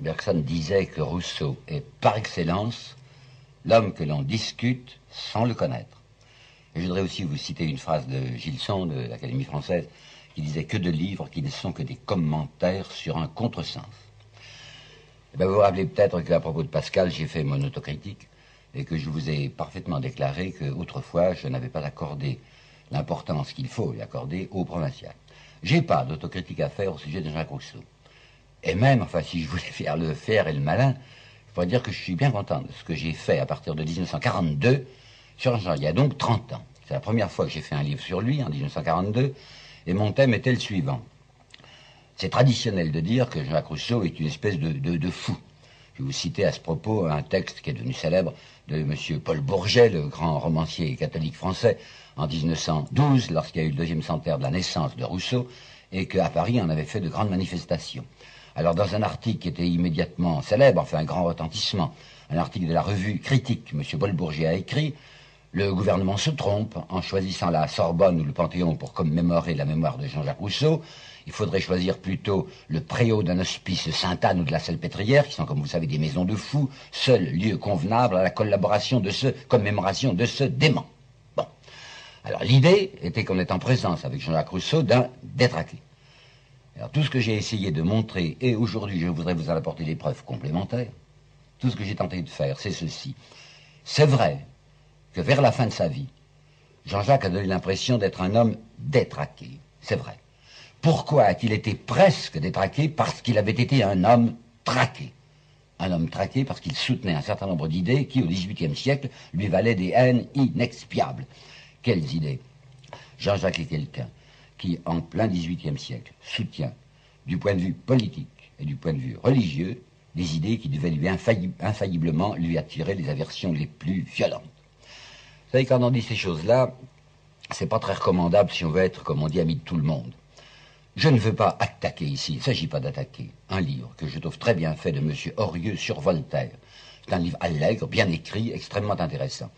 Bergson disait que Rousseau est par excellence l'homme que l'on discute sans le connaître. Je voudrais aussi vous citer une phrase de Gilson de l'Académie française qui disait que de livres qui ne sont que des commentaires sur un contresens. Eh bien, vous vous rappelez peut-être qu'à propos de Pascal, j'ai fait mon autocritique et que je vous ai parfaitement déclaré qu'autrefois, je n'avais pas accordé l'importance qu'il faut y accorder au provincial. J'ai pas d'autocritique à faire au sujet de Jacques Rousseau. Et même, enfin, si je voulais faire le faire et le malin, je pourrais dire que je suis bien content de ce que j'ai fait à partir de 1942 sur Jean. Il y a donc 30 ans. C'est la première fois que j'ai fait un livre sur lui, en 1942, et mon thème était le suivant. C'est traditionnel de dire que Jacques Rousseau est une espèce de, de fou. Je vais vous citer à ce propos un texte qui est devenu célèbre de M. Paul Bourget, le grand romancier catholique français, en 1912, lorsqu'il y a eu le deuxième centenaire de la naissance de Rousseau, et qu'à Paris, on avait fait de grandes manifestations. Alors, dans un article qui était immédiatement célèbre, enfin un grand retentissement, un article de la revue Critique, M. Paul Bourget a écrit Le gouvernement se trompe en choisissant la Sorbonne ou le Panthéon pour commémorer la mémoire de Jean-Jacques Rousseau. Il faudrait choisir plutôt le préau d'un hospice Sainte-Anne ou de la Salpêtrière, qui sont, comme vous savez, des maisons de fous, seul lieu convenable à la collaboration de ce commémoration de ce dément. Bon. Alors l'idée était qu'on est en présence avec Jean-Jacques Rousseau d'un détraqué. Tout ce que j'ai essayé de montrer, et aujourd'hui je voudrais vous en apporter des preuves complémentaires, tout ce que j'ai tenté de faire, c'est ceci. C'est vrai que vers la fin de sa vie, Jean-Jacques a donné l'impression d'être un homme détraqué. C'est vrai. Pourquoi a-t-il été presque détraqué? Parce qu'il avait été un homme traqué. Un homme traqué parce qu'il soutenait un certain nombre d'idées qui, au XVIIIe siècle, lui valaient des haines inexpiables. Quelles idées? Jean-Jacques est quelqu'un qui, en plein XVIIIe siècle, soutient, du point de vue politique et du point de vue religieux, des idées qui devaient lui infailliblement lui attirer les aversions les plus violentes. Vous savez, quand on dit ces choses-là, c'est pas très recommandable si on veut être, comme on dit, ami de tout le monde. Je ne veux pas attaquer ici, il ne s'agit pas d'attaquer, un livre que je trouve très bien fait de M. Horieux sur Voltaire. C'est un livre allègre, bien écrit, extrêmement intéressant.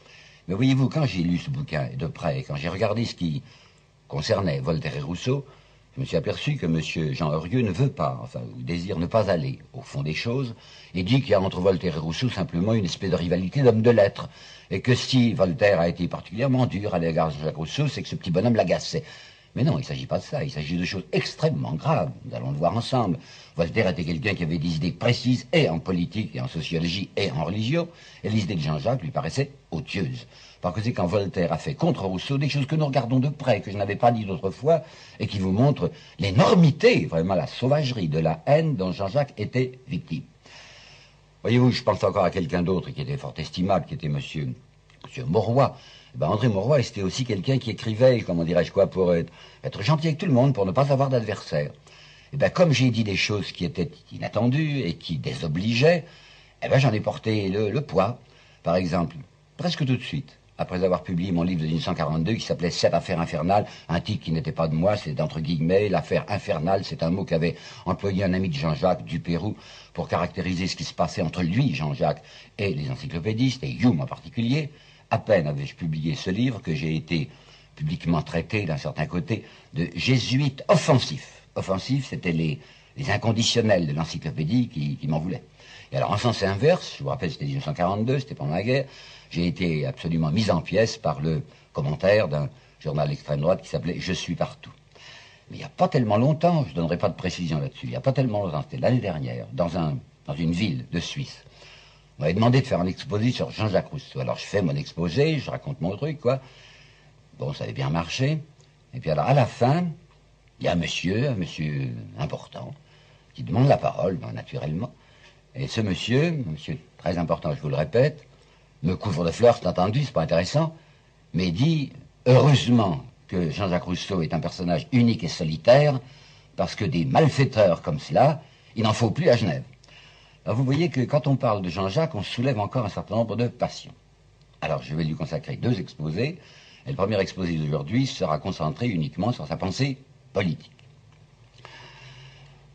Mais voyez-vous, quand j'ai lu ce bouquin de près, quand j'ai regardé ce qui concernait Voltaire et Rousseau, je me suis aperçu que M. Jean Horieux ne veut pas, enfin, désire ne pas aller au fond des choses, et dit qu'il y a entre Voltaire et Rousseau simplement une espèce de rivalité d'hommes de lettres, et que si Voltaire a été particulièrement dur à l'égard de Jacques Rousseau, c'est que ce petit bonhomme l'agaçait. Mais non, il ne s'agit pas de ça, il s'agit de choses extrêmement graves. Nous allons le voir ensemble. Voltaire était quelqu'un qui avait des idées précises, et en politique, et en sociologie, et en religion, et les idées de Jean-Jacques lui paraissaient odieuses. Parce que c'est quand Voltaire a fait contre Rousseau des choses que nous regardons de près, que je n'avais pas dit d'autrefois, et qui vous montrent l'énormité, vraiment la sauvagerie de la haine dont Jean-Jacques était victime. Voyez-vous, je pense encore à quelqu'un d'autre qui était fort estimable, qui était monsieur, monsieur Mauroy, eh ben, André Mauroy, c'était aussi quelqu'un qui écrivait, comment dirais-je quoi, pour être, gentil avec tout le monde, pour ne pas avoir d'adversaire. Et eh ben, comme j'ai dit des choses qui étaient inattendues et qui désobligeaient, eh ben, j'en ai porté le, poids. Par exemple, presque tout de suite, après avoir publié mon livre de 1942 qui s'appelait Cette affaire infernale, un titre qui n'était pas de moi, c'est entre guillemets, l'affaire infernale, c'est un mot qu'avait employé un ami de Jean-Jacques du Pérou pour caractériser ce qui se passait entre lui, Jean-Jacques, et les encyclopédistes, et Hume en particulier. À peine avais-je publié ce livre que j'ai été publiquement traité d'un certain côté de jésuite offensif. Offensif, c'était les, inconditionnels de l'encyclopédie qui, m'en voulaient. Et alors, en sens inverse, je vous rappelle, c'était 1942, c'était pendant la guerre, j'ai été absolument mis en pièces par le commentaire d'un journal d'extrême droite qui s'appelait Je suis partout. Mais il n'y a pas tellement longtemps, je ne donnerai pas de précision là-dessus, il n'y a pas tellement longtemps, c'était l'année dernière, dans, un, dans une ville de Suisse, on m'avait demandé de faire un exposé sur Jean-Jacques Rousseau. Alors je fais mon exposé, je raconte mon truc, quoi. Bon, ça avait bien marché. Et puis alors, à la fin, il y a un monsieur, un monsieur important, qui demande la parole, ben, naturellement. Et ce monsieur, monsieur très important, je vous le répète, me couvre de fleurs, c'est entendu, c'est pas intéressant, mais dit, heureusement que Jean-Jacques Rousseau est un personnage unique et solitaire, parce que des malfaiteurs comme cela, il n'en faut plus à Genève. Alors vous voyez que quand on parle de Jean-Jacques, on soulève encore un certain nombre de passions. Alors je vais lui consacrer deux exposés. Et le premier exposé d'aujourd'hui sera concentré uniquement sur sa pensée politique.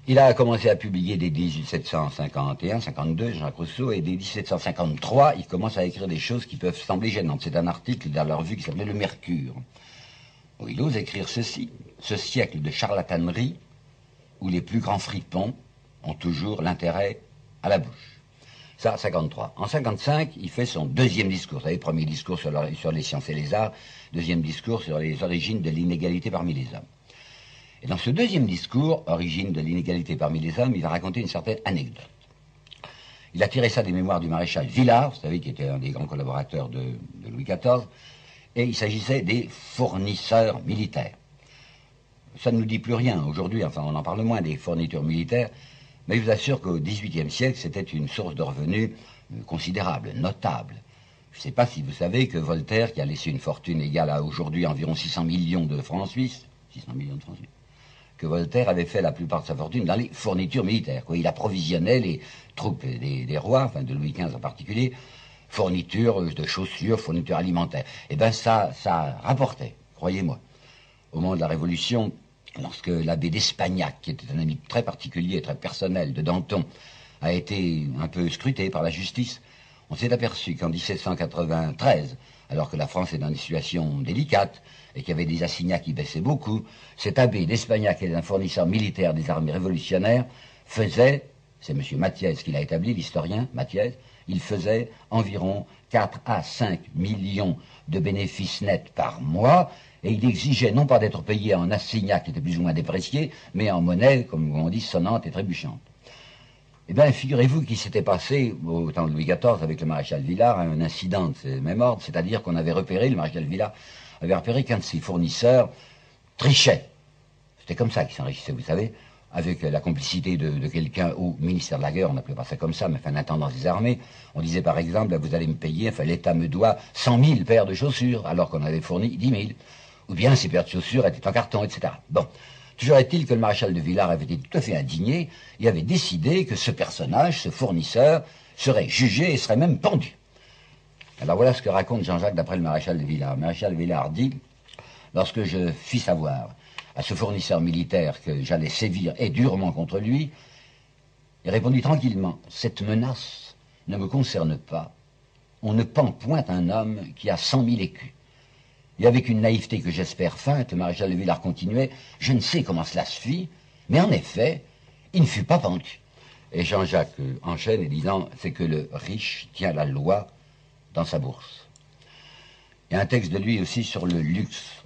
Il a commencé à publier dès 1751-52, Jean Rousseau, et dès 1753, il commence à écrire des choses qui peuvent sembler gênantes. C'est un article dans leur revue qui s'appelait Le Mercure, où il ose écrire ceci. Ce siècle de charlatanerie, où les plus grands fripons ont toujours l'intérêt à la bouche. Ça, 53. En 55, il fait son deuxième discours. Vous savez, premier discours sur les sciences et les arts, deuxième discours sur les origines de l'inégalité parmi les hommes. Dans ce deuxième discours, origine de l'inégalité parmi les hommes, il va raconter une certaine anecdote. Il a tiré ça des mémoires du maréchal Villard, vous savez, qui était un des grands collaborateurs de, Louis XIV, et il s'agissait des fournisseurs militaires. Ça ne nous dit plus rien aujourd'hui, enfin on en parle moins des fournitures militaires, mais je vous assure qu'au XVIIIe siècle, c'était une source de revenus euh, considérable, notable. Je ne sais pas si vous savez que Voltaire, qui a laissé une fortune égale à aujourd'hui environ 600 millions de francs suisses, 600 millions de francs suisses, que Voltaire avait fait la plupart de sa fortune dans les fournitures militaires. Il approvisionnait les troupes des, rois, enfin de Louis XV en particulier, fournitures de chaussures, fournitures alimentaires. Et eh bien ça, ça rapportait, croyez-moi. Au moment de la Révolution, lorsque l'abbé d'Espagnac, qui était un ami très particulier, très personnel de Danton, a été un peu scruté par la justice, on s'est aperçu qu'en 1793, alors que la France est dans une situation délicate, et qu'il y avait des assignats qui baissaient beaucoup, cet abbé d'Espagnac, qui est un fournisseur militaire des armées révolutionnaires, faisait, c'est M. Mathiez qui l'a établi, l'historien Mathiez, il faisait environ 4 à 5 millions de bénéfices nets par mois, et il exigeait non pas d'être payé en assignats qui étaient plus ou moins dépréciés, mais en monnaie, comme on dit, sonnante et trébuchante. Eh bien, figurez-vous qu'il s'était passé, au temps de Louis XIV, avec le maréchal Villars, un incident de ce même ordre, c'est-à-dire qu'on avait repéré, le maréchal Villars avait repéré qu'un de ses fournisseurs trichait. C'était comme ça qu'il s'enrichissait, vous savez, avec la complicité de, quelqu'un au ministère de la Guerre, on n'appelait pas ça comme ça, mais enfin, un intendant des armées. On disait par exemple, vous allez me payer, enfin, l'État me doit 100 000 paires de chaussures, alors qu'on avait fourni 10 000. Ou bien ces paires de chaussures étaient en carton, etc. Bon. Toujours est-il que le maréchal de Villars avait été tout à fait indigné et avait décidé que ce personnage, ce fournisseur, serait jugé et serait même pendu. Alors voilà ce que raconte Jean-Jacques d'après le maréchal de Villars. Le maréchal de Villars dit, lorsque je fis savoir à ce fournisseur militaire que j'allais sévir et durement contre lui, il répondit tranquillement, cette menace ne me concerne pas. On ne pend point un homme qui a cent mille écus. Et avec une naïveté que j'espère feinte, le maréchal de Villars continuait, je ne sais comment cela se fit, mais en effet, il ne fut pas pendu. Et Jean-Jacques enchaîne en disant, c'est que le riche tient la loi dans sa bourse. Il y a un texte de lui aussi sur le luxe.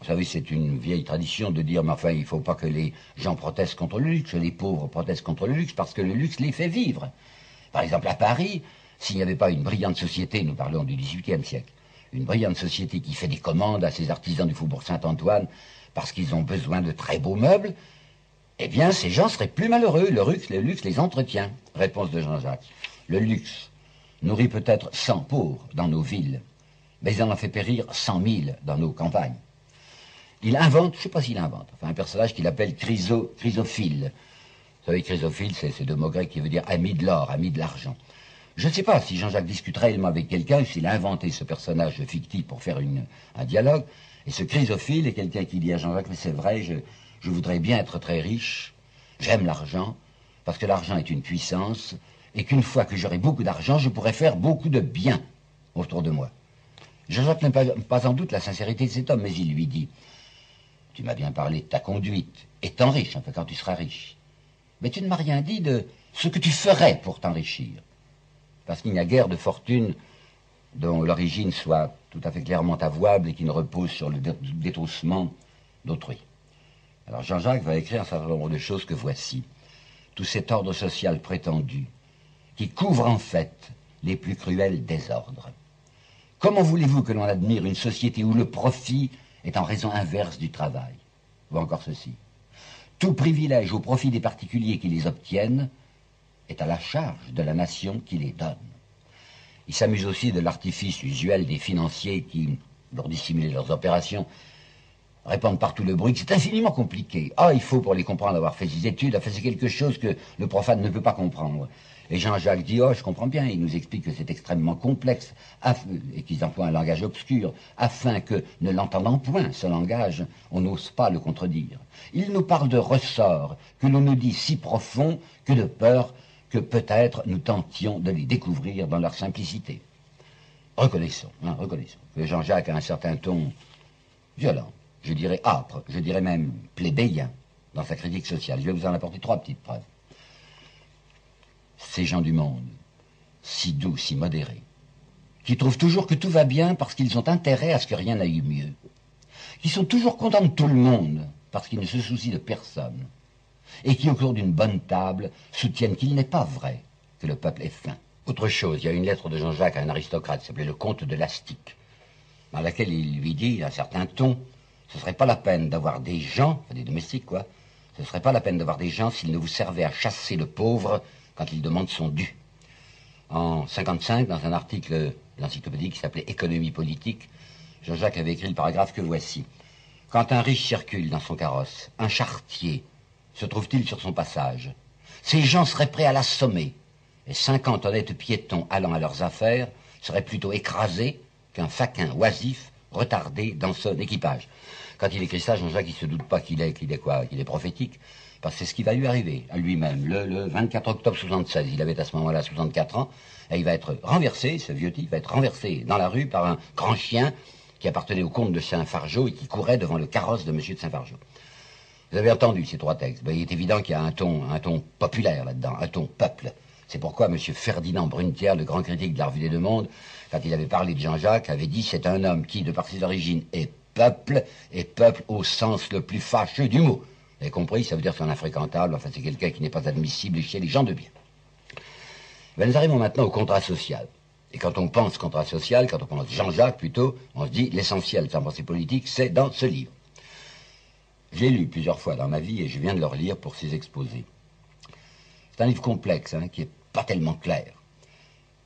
Vous savez, c'est une vieille tradition de dire, mais enfin, il ne faut pas que les gens protestent contre le luxe, les pauvres protestent contre le luxe, parce que le luxe les fait vivre. Par exemple, à Paris, s'il n'y avait pas une brillante société, nous parlons du XVIIIe siècle, une brillante société qui fait des commandes à ses artisans du Faubourg Saint-Antoine parce qu'ils ont besoin de très beaux meubles, eh bien, ces gens seraient plus malheureux. Le luxe, le luxe les entretient. Réponse de Jean-Jacques. Le luxe nourrit peut-être 100 pauvres dans nos villes, mais il en a fait périr cent mille dans nos campagnes. Il invente, je ne sais pas s'il invente, un personnage qu'il appelle Chryso, Chrysophile. Vous savez, Chrysophile, c'est ce deux mots grecs qui veut dire ami de l'or, ami de l'argent. Je ne sais pas si Jean-Jacques discute réellement avec quelqu'un, s'il a inventé ce personnage fictif pour faire un dialogue. Et ce chrysophile est quelqu'un qui dit à Jean-Jacques, mais c'est vrai, je voudrais bien être très riche, j'aime l'argent, parce que l'argent est une puissance, et qu'une fois que j'aurai beaucoup d'argent, je pourrai faire beaucoup de bien autour de moi. Jean-Jacques n'a pas, en doute la sincérité de cet homme, mais il lui dit, tu m'as bien parlé de ta conduite, étant riche, enfin quand tu seras riche. Mais tu ne m'as rien dit de ce que tu ferais pour t'enrichir parce qu'il n'y a guère de fortune dont l'origine soit tout à fait clairement avouable et qui ne repose sur le détroussement d'autrui. Alors Jean-Jacques va écrire un certain nombre de choses que voici. Tout cet ordre social prétendu, qui couvre en fait les plus cruels désordres. Comment voulez-vous que l'on admire une société où le profit est en raison inverse du travail? Ou encore ceci. Tout privilège au profit des particuliers qui les obtiennent est à la charge de la nation qui les donne. Il s'amuse aussi de l'artifice usuel des financiers qui, pour dissimuler leurs opérations, répandent partout le bruit c'est infiniment compliqué. Ah, il faut pour les comprendre avoir fait des études, enfin c'est quelque chose que le profane ne peut pas comprendre. Et Jean-Jacques oh, je comprends bien, il nous explique que c'est extrêmement complexe, et qu'ils emploient un langage obscur, afin que, ne l'entendant point, ce langage, on n'ose pas le contredire. Il nous parle de ressorts que l'on nous dit si profonds que de peur que peut-être nous tentions de les découvrir dans leur simplicité. Reconnaissons, hein, reconnaissons que Jean-Jacques a un certain ton violent, je dirais âpre, je dirais même plébéien dans sa critique sociale. Je vais vous en apporter trois petites preuves. Ces gens du monde, si doux, si modérés, qui trouvent toujours que tout va bien parce qu'ils ont intérêt à ce que rien n'aille mieux, qui sont toujours contents de tout le monde parce qu'ils ne se soucient de personne, et qui, au cours d'une bonne table, soutiennent qu'il n'est pas vrai que le peuple est faim. Autre chose, il y a une lettre de Jean-Jacques à un aristocrate qui s'appelait le comte de Lastic, dans laquelle il lui dit, à un certain ton, ce serait pas la peine d'avoir des gens, des domestiques quoi, ce serait pas la peine d'avoir des gens s'ils ne vous servaient à chasser le pauvre quand il demande son dû. En 55, dans un article de l'encyclopédie qui s'appelait Économie politique, Jean-Jacques avait écrit le paragraphe que voici. Quand un riche circule dans son carrosse, un chartier se trouve-t-il sur son passage? Ces gens seraient prêts à l'assommer, et cinquante honnêtes piétons allant à leurs affaires seraient plutôt écrasés qu'un faquin oisif retardé dans son équipage. Quand il écrit ça, Jean-Jacques, il se doute pas qu'il est, qu'il est quoi, qu'il est prophétique, parce que c'est ce qui va lui arriver à lui-même. Le, 24 octobre 76, il avait à ce moment-là 64 ans, et il va être renversé, ce vieux type va être renversé dans la rue par un grand chien qui appartenait au comte de Saint-Fargeau et qui courait devant le carrosse de monsieur de Saint-Fargeau. Vous avez entendu ces trois textes. Ben, il est évident qu'il y a un ton, un ton populaire là-dedans, un ton peuple. C'est pourquoi M. Ferdinand Brunetière, le grand critique de la Revue des Deux Mondes, quand il avait parlé de Jean-Jacques, avait dit c'est un homme qui, de par ses origines, est peuple, et peuple au sens le plus fâcheux du mot. Vous avez compris Ça veut dire un infréquentable, enfin c'est quelqu'un qui n'est pas admissible chez les gens de bien. Ben, nous arrivons maintenant au contrat social. Et quand on pense contrat social, quand on pense Jean-Jacques plutôt, on se dit l'essentiel de sa pensée politique, c'est dans ce livre. Je l'ai lu plusieurs fois dans ma vie et je viens de le relire pour ces exposés. C'est un livre complexe, hein, qui n'est pas tellement clair.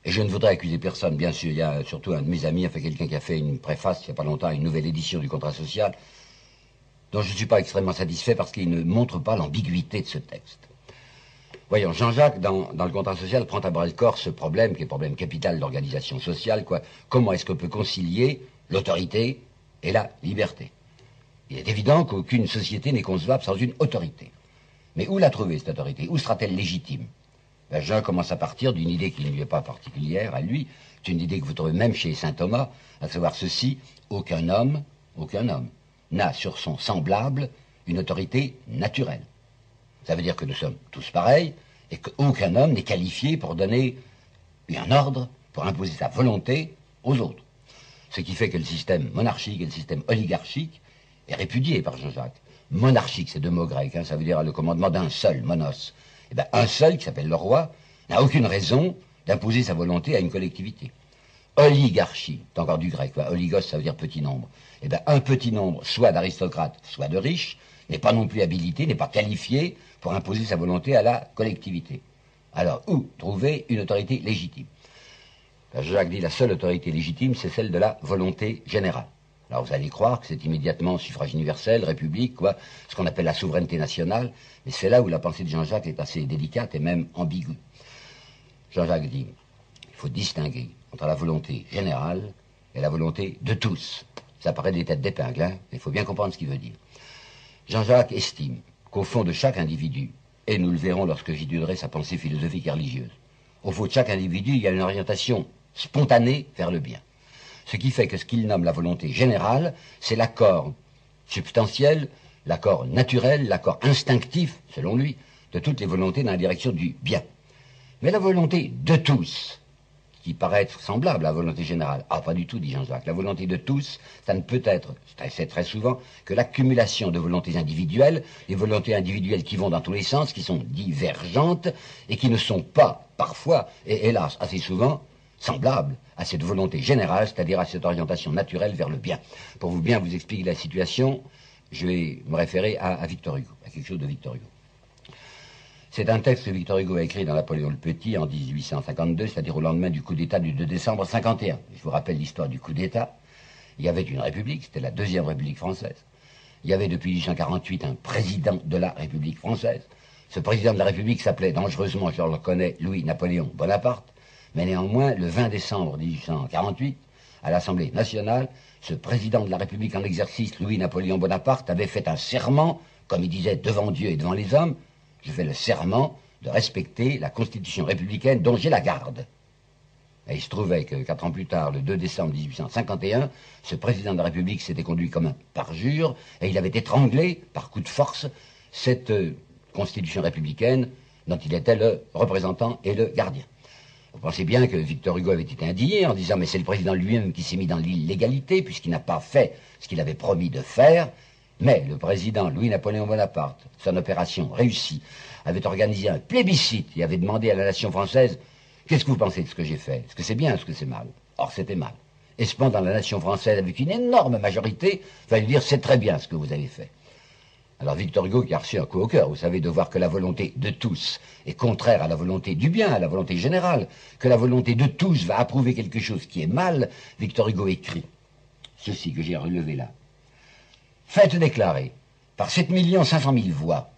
Et je ne voudrais accuser personne, bien sûr. Il y a surtout un de mes amis, enfin quelqu'un qui a fait une préface il n'y a pas longtemps, une nouvelle édition du contrat social, dont je ne suis pas extrêmement satisfait parce qu'il ne montre pas l'ambiguïté de ce texte. Voyons, Jean-Jacques, dans, le contrat social, prend à bras le corps ce problème, qui est le problème capital de l'organisation sociale, quoi. Comment est-ce qu'on peut concilier l'autorité et la liberté? Il est évident qu'aucune société n'est concevable sans une autorité. Mais où la trouver, cette autorité? Où sera-t-elle légitime? Ben, Jean commence à partir d'une idée qui ne lui est pas particulière à lui, c'est une idée que vous trouvez même chez saint Thomas, à savoir ceci, aucun homme, aucun homme, n'a sur son semblable une autorité naturelle. Ça veut dire que nous sommes tous pareils et qu'aucun homme n'est qualifié pour donner un ordre, pour imposer sa volonté aux autres. Ce qui fait que le système monarchique et le système oligarchique est répudié par Jean-Jacques. Monarchique, c'est deux mots grecs, hein, ça veut dire le commandement d'un seul, monos. Eh bien, un seul, qui s'appelle le roi, n'a aucune raison d'imposer sa volonté à une collectivité. Oligarchie, c'est encore du grec, oligos, ça veut dire petit nombre. Eh bien, un petit nombre, soit d'aristocrates, soit de riches, n'est pas non plus habilité, n'est pas qualifié pour imposer sa volonté à la collectivité. Alors, où trouver une autorité légitime? Jacques dit la seule autorité légitime, c'est celle de la volonté générale. Alors vous allez croire que c'est immédiatement suffrage universel, république, quoi, ce qu'on appelle la souveraineté nationale, mais c'est là où la pensée de Jean-Jacques est assez délicate et même ambiguë. Jean-Jacques dit, il faut distinguer entre la volonté générale et la volonté de tous. Ça paraît des têtes d'épingle, hein, il faut bien comprendre ce qu'il veut dire. Jean-Jacques estime qu'au fond de chaque individu, et nous le verrons lorsque j'étudierai sa pensée philosophique et religieuse, au fond de chaque individu, il y a une orientation spontanée vers le bien. Ce qui fait que ce qu'il nomme la volonté générale, c'est l'accord substantiel, l'accord naturel, l'accord instinctif, selon lui, de toutes les volontés dans la direction du bien. Mais la volonté de tous, qui paraît être semblable à la volonté générale, ah pas du tout, dit Jean-Jacques, la volonté de tous, ça ne peut être, c'est très souvent, que l'accumulation de volontés individuelles, des volontés individuelles qui vont dans tous les sens, qui sont divergentes et qui ne sont pas, parfois, et hélas assez souvent, semblables à cette volonté générale, c'est-à-dire à cette orientation naturelle vers le bien. Pour vous bien vous expliquer la situation, je vais me référer à, Victor Hugo, à quelque chose de Victor Hugo. C'est un texte que Victor Hugo a écrit dans Napoléon le Petit en 1852, c'est-à-dire au lendemain du coup d'État du 2 décembre 51. Je vous rappelle l'histoire du coup d'État. Il y avait une république, c'était la deuxième république française. Il y avait depuis 1848 un président de la République française. Ce président de la République s'appelait dangereusement, je le reconnais, Louis-Napoléon Bonaparte. Mais néanmoins, le 20 décembre 1848, à l'Assemblée nationale, ce président de la République en exercice, Louis-Napoléon Bonaparte, avait fait un serment, comme il disait, devant Dieu et devant les hommes, je fais le serment de respecter la Constitution républicaine dont j'ai la garde. Et il se trouvait que quatre ans plus tard, le 2 décembre 1851, ce président de la République s'était conduit comme un parjure et il avait étranglé, par coup de force, cette euh, Constitution républicaine dont il était le représentant et le gardien. Vous pensez bien que Victor Hugo avait été indigné en disant mais c'est le président lui-même qui s'est mis dans l'illégalité puisqu'il n'a pas fait ce qu'il avait promis de faire. Mais le président Louis-Napoléon Bonaparte, son opération réussie, avait organisé un plébiscite et avait demandé à la nation française Qu'est-ce que vous pensez de ce que j'ai fait? Est-ce que c'est bien, est-ce que c'est mal? Or, c'était mal. Et cependant, la nation française, avec une énorme majorité, va lui dire c'est très bien ce que vous avez fait. Alors Victor Hugo, qui a reçu un coup au cœur, vous savez, de voir que la volonté de tous est contraire à la volonté du bien, à la volonté générale, que la volonté de tous va approuver quelque chose qui est mal, Victor Hugo écrit ceci que j'ai relevé là. Faites déclarer par 7 500 000 voix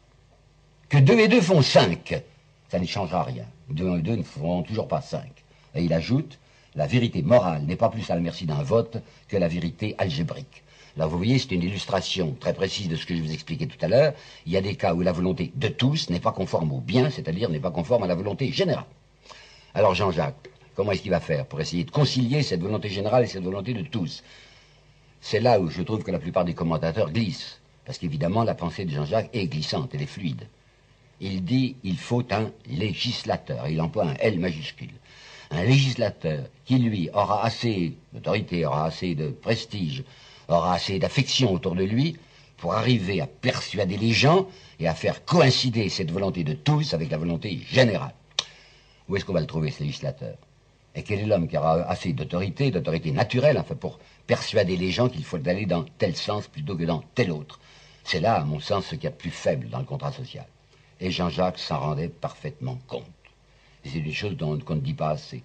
que 2 et 2 font 5. Ça ne changera rien. 2 et 2 ne feront toujours pas 5. Et il ajoute, la vérité morale n'est pas plus à la merci d'un vote que la vérité algébrique. Là, vous voyez, c'est une illustration très précise de ce que je vous expliquais tout à l'heure. Il y a des cas où la volonté de tous n'est pas conforme au bien, c'est-à-dire n'est pas conforme à la volonté générale. Alors Jean-Jacques, comment est-ce qu'il va faire pour essayer de concilier cette volonté générale et cette volonté de tous? C'est là où je trouve que la plupart des commentateurs glissent. Parce qu'évidemment, la pensée de Jean-Jacques est glissante, elle est fluide. Il dit il faut un législateur. Il emploie un L majuscule. Un législateur qui, lui, aura assez d'autorité, aura assez de prestige, aura assez d'affection autour de lui pour arriver à persuader les gens et à faire coïncider cette volonté de tous avec la volonté générale. Où est-ce qu'on va le trouver, ce législateur? Et quel est l'homme qui aura assez d'autorité, d'autorité naturelle, enfin, pour persuader les gens qu'il faut aller dans tel sens plutôt que dans tel autre C'est là, à mon sens, ce qu'il y a de plus faible dans le contrat social. Et Jean-Jacques s'en rendait parfaitement compte. C'est des choses dont on ne dit pas assez.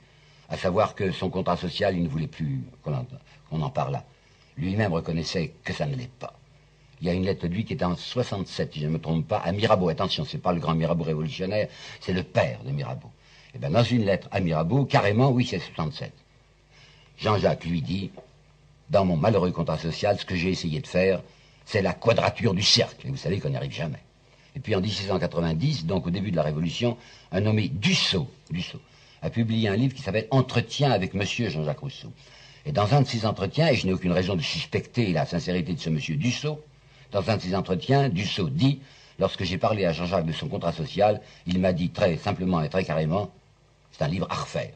À savoir que son contrat social, il ne voulait plus qu'on en, en parlât. Lui-même reconnaissait que ça ne l'est pas. Il y a une lettre de lui qui est en 67, si je ne me trompe pas, à Mirabeau. Attention, c'est pas le grand Mirabeau révolutionnaire, c'est le père de Mirabeau. Et eh bien, dans une lettre à Mirabeau, carrément, oui, c'est 67. Jean-Jacques lui dit, dans mon malheureux contrat social, ce que j'ai essayé de faire, c'est la quadrature du cercle. Et vous savez qu'on n'y arrive jamais. Et puis en 1690, donc au début de la Révolution, un nommé Dussault, a publié un livre qui s'appelle Entretien avec Monsieur Jean-Jacques Rousseau. Et dans un de ces entretiens, et je n'ai aucune raison de suspecter la sincérité de ce monsieur Dussault, dans un de ces entretiens, Dussault dit, lorsque j'ai parlé à Jean-Jacques de son contrat social, il m'a dit très simplement et très carrément, c'est un livre à refaire.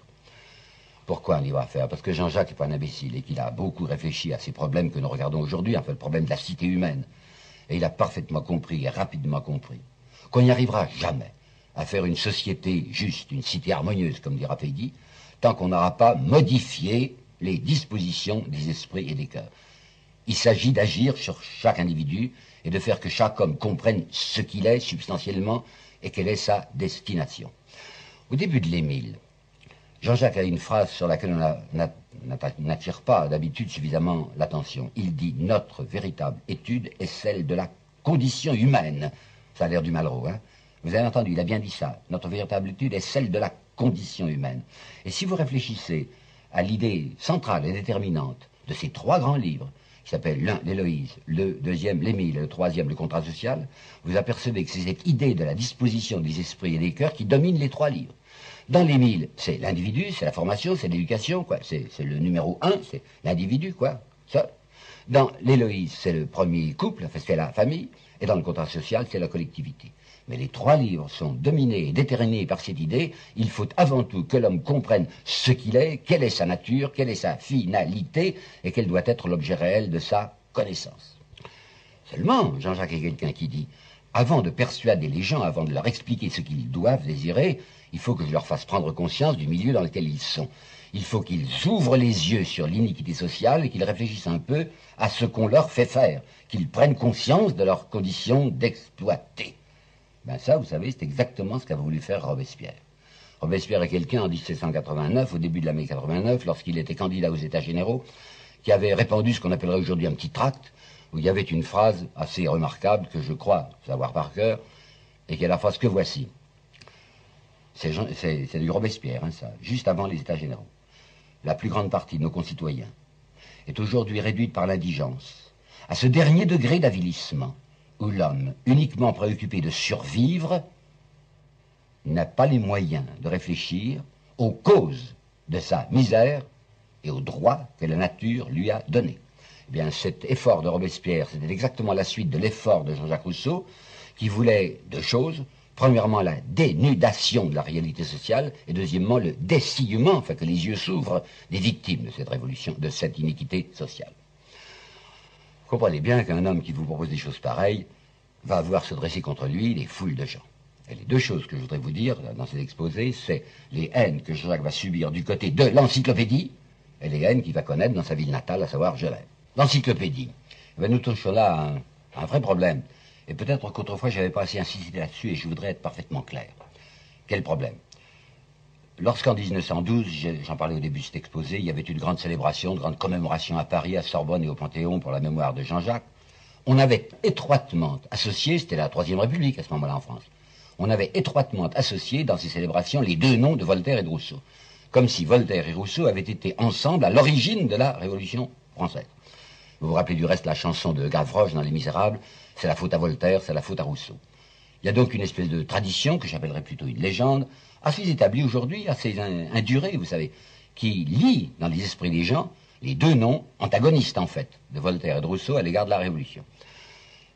Pourquoi un livre à refaire Parce que Jean-Jacques n'est pas un imbécile et qu'il a beaucoup réfléchi à ces problèmes que nous regardons aujourd'hui, enfin le problème de la cité humaine. Et il a parfaitement compris et rapidement compris qu'on n'y arrivera jamais à faire une société juste, une cité harmonieuse, comme dira Peggy, tant qu'on n'aura pas modifié les dispositions des esprits et des cœurs. Il s'agit d'agir sur chaque individu et de faire que chaque homme comprenne ce qu'il est substantiellement et quelle est sa destination. Au début de l'Émile, Jean-Jacques a une phrase sur laquelle on n'attire pas d'habitude suffisamment l'attention. Il dit Notre véritable étude est celle de la condition humaine. Ça a l'air du Malraux, hein Vous avez entendu, il a bien dit ça. Notre véritable étude est celle de la condition humaine. Et si vous réfléchissez à l'idée centrale et déterminante de ces trois grands livres, qui s'appellent l'un l'Héloïse, le deuxième l'Émile et le troisième le contrat social, vous apercevez que c'est cette idée de la disposition des esprits et des cœurs qui domine les trois livres. Dans l'Émile, c'est l'individu, c'est la formation, c'est l'éducation. C'est, le numéro un, c'est l'individu, quoi. Ça. Dans l'Héloïse, c'est le premier couple, c'est la famille, et dans le contrat social, c'est la collectivité. Mais les trois livres sont dominés et déterminés par cette idée. Il faut avant tout que l'homme comprenne ce qu'il est, quelle est sa nature, quelle est sa finalité, et quel doit être l'objet réel de sa connaissance. Seulement, Jean-Jacques est quelqu'un qui dit, avant de persuader les gens, avant de leur expliquer ce qu'ils doivent désirer, il faut que je leur fasse prendre conscience du milieu dans lequel ils sont. Il faut qu'ils ouvrent les yeux sur l'iniquité sociale et qu'ils réfléchissent un peu à ce qu'on leur fait faire, qu'ils prennent conscience de leurs conditions d'exploiter. Ben ça, vous savez, c'est exactement ce qu'a voulu faire Robespierre. Robespierre est quelqu'un en 1789, au début de l'année 89, lorsqu'il était candidat aux États généraux, qui avait répandu ce qu'on appellerait aujourd'hui un petit tract, où il y avait une phrase assez remarquable que je crois savoir par cœur, et qui est la phrase que voici. C'est du Robespierre, hein, ça, juste avant les États généraux. La plus grande partie de nos concitoyens est aujourd'hui réduite par l'indigence à ce dernier degré d'avilissement où l'homme, uniquement préoccupé de survivre, n'a pas les moyens de réfléchir aux causes de sa misère et aux droits que la nature lui a donnés. Eh bien, cet effort de Robespierre, c'était exactement la suite de l'effort de Jean-Jacques Rousseau, qui voulait deux choses Premièrement, la dénudation de la réalité sociale, et deuxièmement, le dessillement, enfin que les yeux s'ouvrent, des victimes de cette révolution, de cette iniquité sociale. Vous comprenez bien qu'un homme qui vous propose des choses pareilles va voir se dresser contre lui des foules de gens. Et les deux choses que je voudrais vous dire dans cet exposé, c'est les haines que Jacques va subir du côté de l'encyclopédie et les haines qu'il va connaître dans sa ville natale, à savoir Genève. L'encyclopédie. Nous touchons là à un, vrai problème. Et peut-être qu'autrefois, je n'avais pas assez insisté là-dessus et je voudrais être parfaitement clair. Quel problème? Lorsqu'en 1912, j'en parlais au début de cet exposé, il y avait une grande célébration, une grande commémoration à Paris, à Sorbonne et au Panthéon pour la mémoire de Jean-Jacques, on avait étroitement associé, c'était la Troisième République à ce moment-là en France, on avait étroitement associé dans ces célébrations les deux noms de Voltaire et de Rousseau, comme si Voltaire et Rousseau avaient été ensemble à l'origine de la Révolution française. Vous vous rappelez du reste la chanson de Gavroche dans Les Misérables, c'est la faute à Voltaire, c'est la faute à Rousseau. Il y a donc une espèce de tradition, que j'appellerais plutôt une légende, assez établie aujourd'hui, assez indurée, vous savez, qui lie dans les esprits des gens les deux noms antagonistes, en fait, de Voltaire et de Rousseau à l'égard de la Révolution.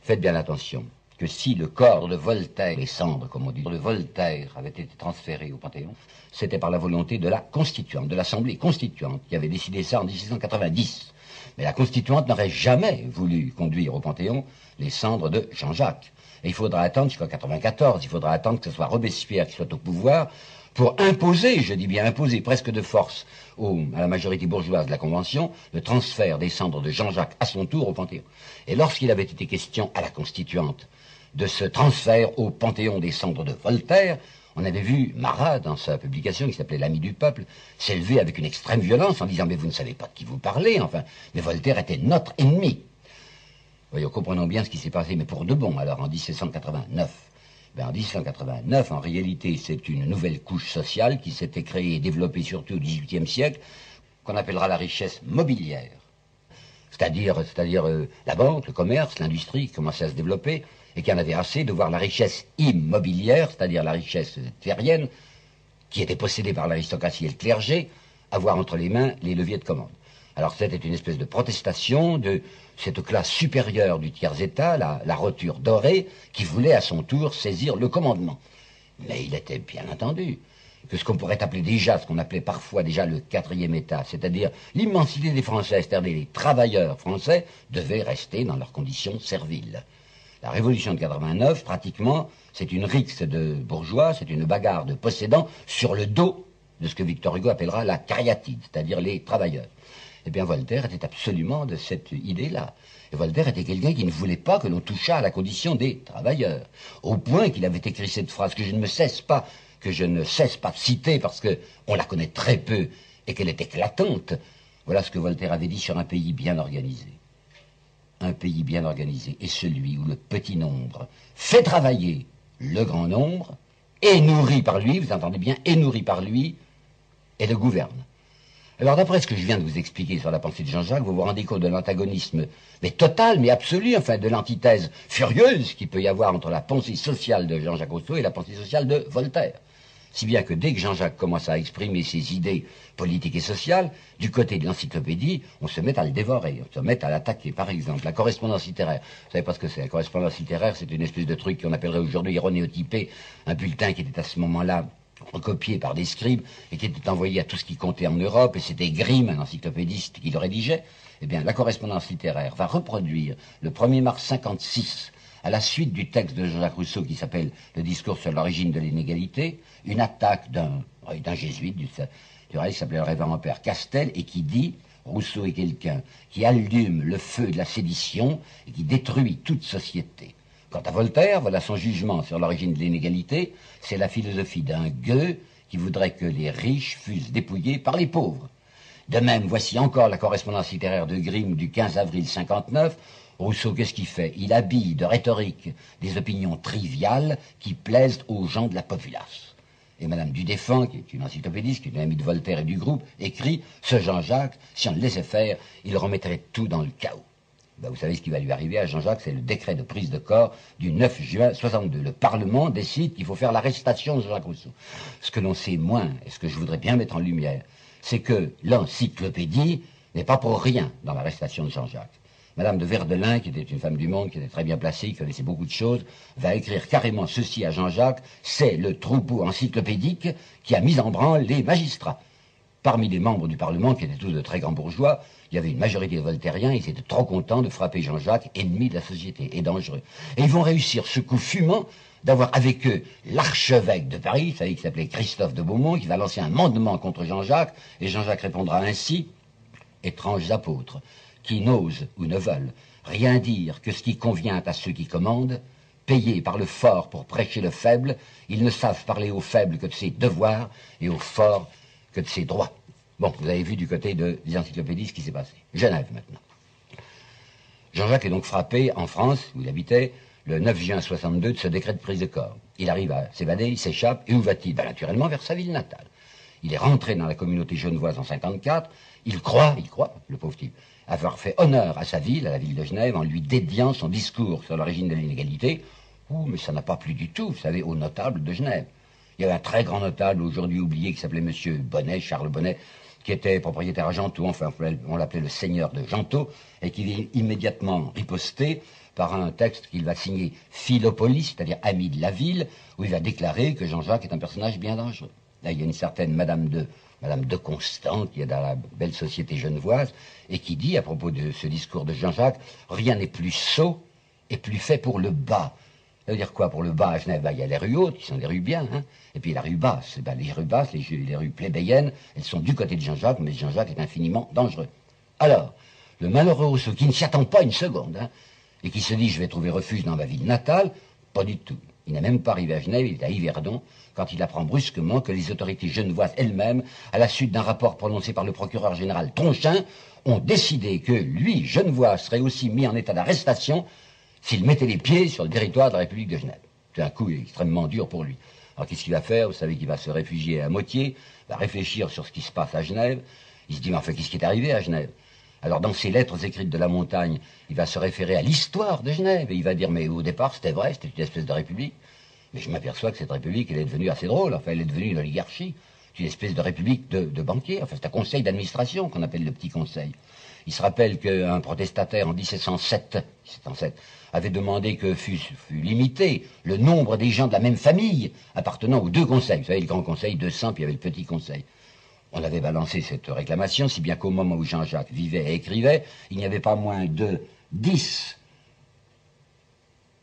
Faites bien attention que si le corps de Voltaire, les cendres, comme on dit, de Voltaire avait été transféré au Panthéon, c'était par la volonté de la constituante, de l'Assemblée constituante, qui avait décidé ça en 1690. Mais la constituante n'aurait jamais voulu conduire au Panthéon les cendres de Jean-Jacques. Et il faudra attendre jusqu'en 94, il faudra attendre que ce soit Robespierre qui soit au pouvoir pour imposer, je dis bien imposer presque de force à la majorité bourgeoise de la Convention, le transfert des cendres de Jean-Jacques à son tour au Panthéon. Et lorsqu'il avait été question à la Constituante de ce transfert au Panthéon des cendres de Voltaire, on avait vu Marat, dans sa publication qui s'appelait L'ami du peuple, s'élever avec une extrême violence en disant Mais vous ne savez pas de qui vous parlez, enfin, mais Voltaire était notre ennemi. Voyons, comprenons bien ce qui s'est passé, mais pour de bon, alors en 1789. Ben, en 1789, en réalité, c'est une nouvelle couche sociale qui s'était créée et développée surtout au XVIIIe siècle, qu'on appellera la richesse mobilière. C'est-à-dire, euh, la banque, le commerce, l'industrie qui commençait à se développer, et qui en avait assez de voir la richesse immobilière, c'est-à-dire la richesse terrienne, qui était possédée par l'aristocratie et le clergé, avoir entre les mains les leviers de commande. Alors c'était une espèce de protestation de cette classe supérieure du tiers-État, la, la roture dorée, qui voulait à son tour saisir le commandement. Mais il était bien entendu que ce qu'on pourrait appeler déjà, ce qu'on appelait parfois déjà le quatrième État, c'est-à-dire l'immensité des Français, c'est-à-dire les travailleurs français, devaient rester dans leurs conditions serviles. La révolution de 89, pratiquement, c'est une rixe de bourgeois, c'est une bagarre de possédants sur le dos de ce que Victor Hugo appellera la cariatide, c'est-à-dire les travailleurs. Eh bien, Voltaire était absolument de cette idée-là. Et Voltaire était quelqu'un qui ne voulait pas que l'on touchât à la condition des travailleurs, au point qu'il avait écrit cette phrase que je ne me cesse pas, que je ne cesse pas de citer parce qu'on la connaît très peu et qu'elle est éclatante. Voilà ce que Voltaire avait dit sur un pays bien organisé un pays bien organisé est celui où le petit nombre fait travailler le grand nombre, est nourri par lui, vous entendez bien, est nourri par lui, et le gouverne. Alors d'après ce que je viens de vous expliquer sur la pensée de Jean-Jacques, vous vous rendez compte de l'antagonisme, mais total, mais absolu, enfin de l'antithèse furieuse qu'il peut y avoir entre la pensée sociale de Jean-Jacques Rousseau et la pensée sociale de Voltaire. Si bien que dès que Jean-Jacques commence à exprimer ses idées politiques et sociales, du côté de l'encyclopédie, on se met à le dévorer, on se met à l'attaquer. Par exemple, la correspondance littéraire. Vous savez pas ce que c'est La correspondance littéraire, c'est une espèce de truc qu'on appellerait aujourd'hui ironéotypé, un bulletin qui était à ce moment-là recopié par des scribes et qui était envoyé à tout ce qui comptait en Europe, et c'était Grimm, un encyclopédiste, qui le rédigeait. Eh bien, la correspondance littéraire va reproduire le 1er mars 56 à la suite du texte de Jean-Jacques Rousseau qui s'appelle Le discours sur l'origine de l'inégalité, une attaque d'un, jésuite du, du reste qui s'appelait le révérend père Castel et qui dit Rousseau est quelqu'un qui allume le feu de la sédition et qui détruit toute société. Quant à Voltaire, voilà son jugement sur l'origine de l'inégalité, c'est la philosophie d'un gueux qui voudrait que les riches fussent dépouillés par les pauvres. De même, voici encore la correspondance littéraire de Grimm du 15 avril 59, Rousseau, qu'est-ce qu'il fait? Il habille de rhétorique des opinions triviales qui plaisent aux gens de la populace. Et Madame Dudéfend, qui est une encyclopédiste, qui est une amie de Voltaire et du groupe, écrit Ce Jean-Jacques, si on le laissait faire, il remettrait tout dans le chaos. Ben, vous savez ce qui va lui arriver à Jean-Jacques, c'est le décret de prise de corps du 9 juin 62. Le Parlement décide qu'il faut faire l'arrestation de Jean-Jacques Rousseau. Ce que l'on sait moins, et ce que je voudrais bien mettre en lumière, c'est que l'encyclopédie n'est pas pour rien dans l'arrestation de Jean-Jacques. Madame de Verdelin, qui était une femme du monde, qui était très bien placée, qui connaissait beaucoup de choses, va écrire carrément ceci à Jean-Jacques, c'est le troupeau encyclopédique qui a mis en branle les magistrats. Parmi les membres du Parlement, qui étaient tous de très grands bourgeois, il y avait une majorité de voltairiens, ils étaient trop contents de frapper Jean-Jacques, ennemi de la société et dangereux. Et ils vont réussir ce coup fumant d'avoir avec eux l'archevêque de Paris, vous savez, qui s'appelait Christophe de Beaumont, qui va lancer un mandement contre Jean-Jacques, et Jean-Jacques répondra ainsi, étranges apôtres, qui n'osent ou ne veulent rien dire que ce qui convient à ceux qui commandent, payés par le fort pour prêcher le faible, ils ne savent parler aux faibles que de ses devoirs et aux forts que de ses droits. Bon, vous avez vu du côté de, des encyclopédies ce qui s'est passé. Genève maintenant. Jean-Jacques est donc frappé en France, où il habitait, le 9 juin 62 de ce décret de prise de corps. Il arrive à s'évader, il s'échappe, et où va-t-il? Ben, Naturellement vers sa ville natale. Il est rentré dans la communauté genevoise en 54, il croit, il croit, le pauvre type, avoir fait honneur à sa ville, à la ville de Genève, en lui dédiant son discours sur l'origine de l'inégalité. Ouh, mais ça n'a pas plu du tout, vous savez, aux notables de Genève. Il y avait un très grand notable, aujourd'hui oublié, qui s'appelait Monsieur Bonnet, Charles Bonnet, qui était propriétaire à Gentot, enfin on l'appelait le seigneur de Gentot, et qui vient immédiatement riposter par un texte qu'il va signer Philopolis, c'est-à-dire ami de la ville, où il va déclarer que Jean-Jacques est un personnage bien dangereux. Là, il y a une certaine Madame de Madame de Constant, qui est dans la belle société genevoise, et qui dit, à propos de ce discours de Jean-Jacques, rien n'est plus sot et plus fait pour le bas. Ça veut dire quoi pour le bas? À Genève ben, Il y a les rues hautes, qui sont des rues bien, hein et puis la rue basse. Ben, les rues basses, les, les rues plébéiennes, elles sont du côté de Jean-Jacques, mais Jean-Jacques est infiniment dangereux. Alors, le malheureux Rousseau, qui ne s'y attend pas une seconde, hein, et qui se dit je vais trouver refuge dans ma ville natale, pas du tout. Il n'est même pas arrivé à Genève, il est à Yverdon, quand il apprend brusquement que les autorités genevoises elles-mêmes, à la suite d'un rapport prononcé par le procureur général Tronchin, ont décidé que lui, Genevois, serait aussi mis en état d'arrestation s'il mettait les pieds sur le territoire de la République de Genève. C'est un coup extrêmement dur pour lui. Alors qu'est-ce qu'il va faire? Vous savez qu'il va se réfugier à Moitié, va réfléchir sur ce qui se passe à Genève. Il se dit, mais enfin, qu'est-ce qui est arrivé à Genève? Alors dans ses lettres écrites de la montagne, il va se référer à l'histoire de Genève et il va dire mais au départ c'était vrai, c'était une espèce de république. Mais je m'aperçois que cette république, elle est devenue assez drôle. Enfin, elle est devenue une oligarchie. C'est une espèce de république de, banquiers. Enfin, c'est un conseil d'administration qu'on appelle le petit conseil. Il se rappelle qu'un protestataire en 1707, 1707 avait demandé que fût, fût, limité le nombre des gens de la même famille appartenant aux deux conseils. Vous savez, le grand conseil, 200, puis il y avait le petit conseil. On avait balancé cette réclamation, si bien qu'au moment où Jean-Jacques vivait et écrivait, il n'y avait pas moins de 10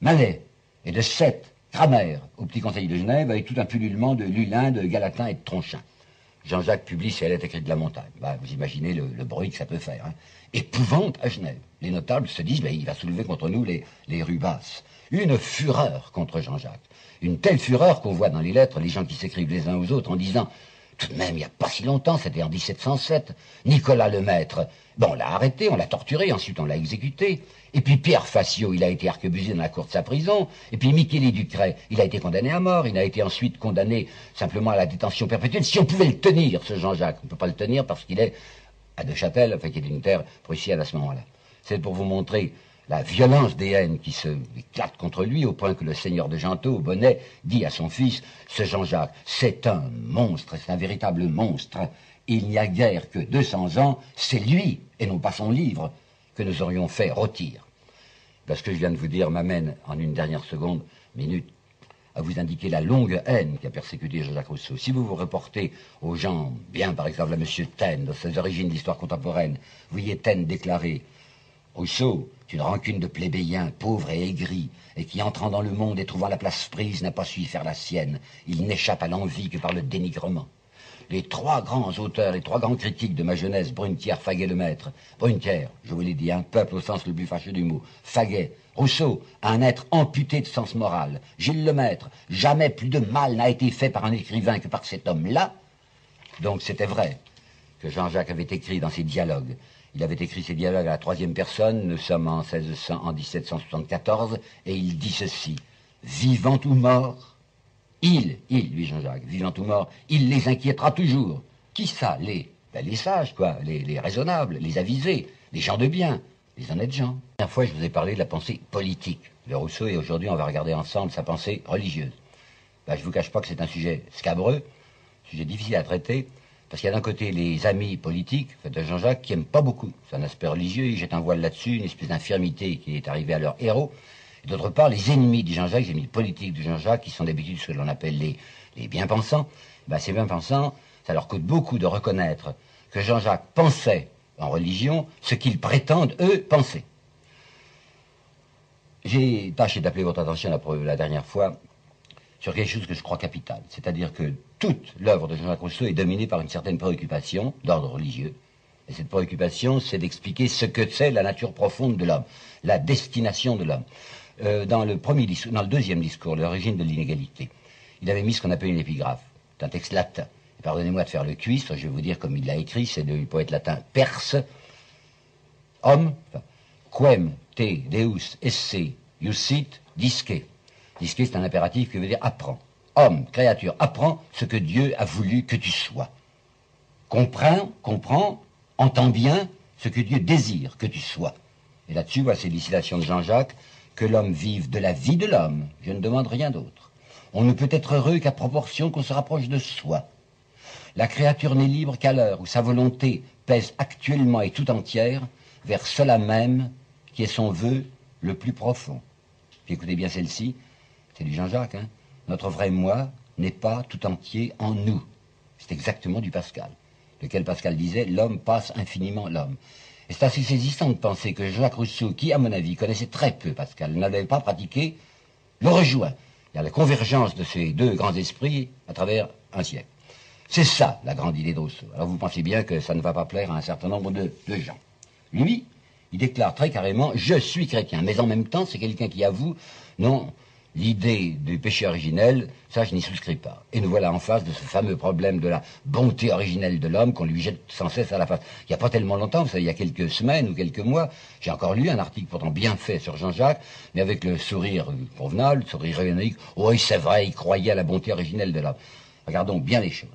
Malais et de 7 Cramer, au Petit Conseil de Genève, avec tout un pullulement de Lulin, de Galatin et de Tronchin. Jean-Jacques publie ses lettres écrites de la montagne. Bah, vous imaginez le, bruit que ça peut faire. Hein. Épouvante à Genève. Les notables se disent, bah, il va soulever contre nous les, les rues basses. Une fureur contre Jean-Jacques. Une telle fureur qu'on voit dans les lettres les gens qui s'écrivent les uns aux autres en disant tout de même, il n'y a pas si longtemps, c'était en 1707. Nicolas Lemaître, bon, on l'a arrêté, on l'a torturé, ensuite on l'a exécuté. Et puis Pierre Facio, il a été arquebusé dans la cour de sa prison. Et puis Michele Ducret, il a été condamné à mort. Il a été ensuite condamné simplement à la détention perpétuelle. Si on pouvait le tenir, ce Jean-Jacques, on ne peut pas le tenir parce qu'il est à De Châtel, enfin qui est une terre prussienne à ce moment-là. C'est pour vous montrer la violence des haines qui se éclatent contre lui, au point que le seigneur de Gentot, au bonnet, dit à son fils, ce Jean-Jacques, c'est un monstre, c'est un véritable monstre. Il n'y a guère que 200 ans, c'est lui, et non pas son livre, que nous aurions fait rôtir. Parce que je viens de vous dire m'amène, en une dernière seconde, minute, à vous indiquer la longue haine qui a persécuté Jean-Jacques Rousseau. Si vous vous reportez aux gens, bien par exemple à M. Taine, dans ses origines d'histoire contemporaine, vous voyez Taine déclarer Rousseau, une rancune de plébéien, pauvre et aigri, et qui, entrant dans le monde et trouvant la place prise, n'a pas su y faire la sienne. Il n'échappe à l'envie que par le dénigrement. Les trois grands auteurs, les trois grands critiques de ma jeunesse, Brunetière, Faguet, Lemaître. Brunetière, je vous l'ai dit, un peuple au sens le plus fâcheux du mot. Faguet, Rousseau, un être amputé de sens moral. Gilles Lemaître, jamais plus de mal n'a été fait par un écrivain que par cet homme-là. Donc c'était vrai que Jean-Jacques avait écrit dans ses dialogues il avait écrit ses dialogues à la troisième personne, nous sommes en, 1600, en 1774, et il dit ceci, vivant ou mort, il, il, lui Jean-Jacques, vivant ou mort, il les inquiétera toujours. Qui ça Les ben, Les sages, quoi, les, raisonnables, les avisés, les gens de bien, les honnêtes gens. La dernière fois, je vous ai parlé de la pensée politique de Rousseau, et aujourd'hui, on va regarder ensemble sa pensée religieuse. Ben, je ne vous cache pas que c'est un sujet scabreux, sujet difficile à traiter, Parce qu'il y a d'un côté les amis politiques de Jean-Jacques qui n'aiment pas beaucoup. C'est un aspect religieux, ils jettent un voile là-dessus, une espèce d'infirmité qui est arrivée à leur héros. D'autre part, les ennemis de Jean-Jacques, les ennemis politiques de Jean-Jacques, qui sont d'habitude ce que l'on appelle les, bien-pensants, ben, ces bien-pensants, ça leur coûte beaucoup de reconnaître que Jean-Jacques pensait en religion ce qu'ils prétendent, eux, penser. J'ai tâché d'appeler votre attention la, la, dernière fois sur quelque chose que je crois capital, c'est-à-dire que toute l'œuvre de Jean-Jacques Rousseau est dominée par une certaine préoccupation d'ordre religieux. Et cette préoccupation, c'est d'expliquer ce que c'est la nature profonde de l'homme, la destination de l'homme. Euh, dans le le deuxième discours, l'origine de l'inégalité, il avait mis ce qu'on appelle une épigraphe. C'est un texte latin. Pardonnez-moi de faire le cuistre, je vais vous dire comme il l'a écrit, c'est du poète latin perse. Homme, quem te deus esse iusit disque. Disque, c'est un impératif qui veut dire apprends. Homme, créature, apprends ce que Dieu a voulu que tu sois. Comprends, comprends, entends bien ce que Dieu désire que tu sois. Et là-dessus, voici l'icitation de Jean-Jacques, que l'homme vive de la vie de l'homme. Je ne demande rien d'autre. On ne peut être heureux qu'à proportion qu'on se rapproche de soi. La créature n'est libre qu'à l'heure où sa volonté pèse actuellement et tout entière vers cela même qui est son vœu le plus profond. écoutez bien celle-ci, c'est du Jean-Jacques, hein Notre vrai moi n'est pas tout entier en nous. C'est exactement du Pascal, lequel Pascal disait l'homme passe infiniment l'homme. Et c'est assez saisissant de penser que Jacques Rousseau, qui, à mon avis, connaissait très peu Pascal, n'avait pas pratiqué, le rejoint. Il y a la convergence de ces deux grands esprits à travers un siècle. C'est ça, la grande idée de Rousseau. Alors vous pensez bien que ça ne va pas plaire à un certain nombre de, gens. Lui, il déclare très carrément, je suis chrétien. Mais en même temps, c'est quelqu'un qui avoue, non, l'idée du péché originel, ça je n'y souscris pas. Et nous voilà en face de ce fameux problème de la bonté originelle de l'homme qu'on lui jette sans cesse à la face. Il n'y a pas tellement longtemps, vous savez, il y a quelques semaines ou quelques mois, j'ai encore lu un article pourtant bien fait sur Jean-Jacques, mais avec le sourire convenable, le sourire ironique. Oui, c'est vrai, il croyait à la bonté originelle de l'homme. Regardons bien les choses.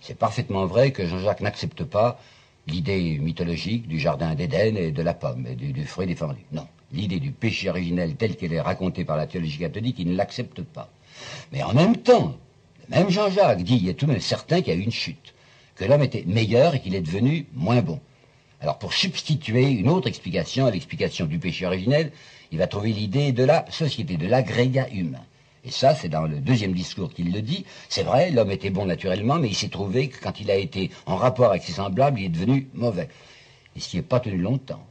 C'est parfaitement vrai que Jean-Jacques n'accepte pas l'idée mythologique du jardin d'Éden et de la pomme et du, fruit défendu. Non. L'idée du péché originel telle qu'elle est racontée par la théologie catholique, il ne l'accepte pas. Mais en même temps, même Jean-Jacques dit, il est tout de même certain qu'il y a eu une chute, que l'homme était meilleur et qu'il est devenu moins bon. Alors pour substituer une autre explication à l'explication du péché originel, il va trouver l'idée de la société, de l'agrégat humain. Et ça, c'est dans le deuxième discours qu'il le dit. C'est vrai, l'homme était bon naturellement, mais il s'est trouvé que quand il a été en rapport avec ses semblables, il est devenu mauvais. Et ce qui n'est pas tenu longtemps.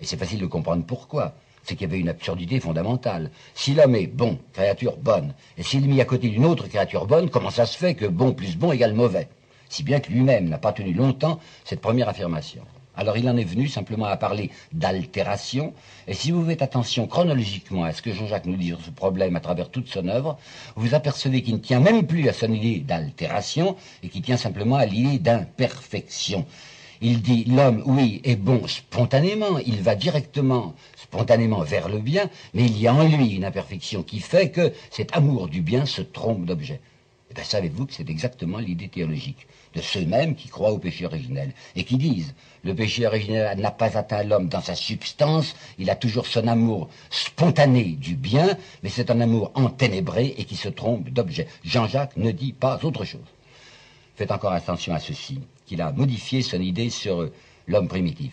Et c'est facile de comprendre pourquoi. C'est qu'il y avait une absurdité fondamentale. Si l'homme est bon, créature bonne, et s'il est mis à côté d'une autre créature bonne, comment ça se fait que bon plus bon égale mauvais? Si bien que lui-même n'a pas tenu longtemps cette première affirmation. Alors il en est venu simplement à parler d'altération, et si vous faites attention chronologiquement à ce que Jean-Jacques nous dit sur ce problème à travers toute son œuvre, vous apercevez qu'il ne tient même plus à son idée d'altération, et qu'il tient simplement à l'idée d'imperfection. Il dit l'homme, oui, est bon spontanément, il va directement, spontanément vers le bien, mais il y a en lui une imperfection qui fait que cet amour du bien se trompe d'objet. Eh bien, savez-vous que c'est exactement l'idée théologique de ceux-mêmes qui croient au péché originel et qui disent le péché originel n'a pas atteint l'homme dans sa substance, il a toujours son amour spontané du bien, mais c'est un amour enténébré et qui se trompe d'objet. Jean-Jacques ne dit pas autre chose. Faites encore attention à ceci, qu'il a modifié son idée sur l'homme primitif.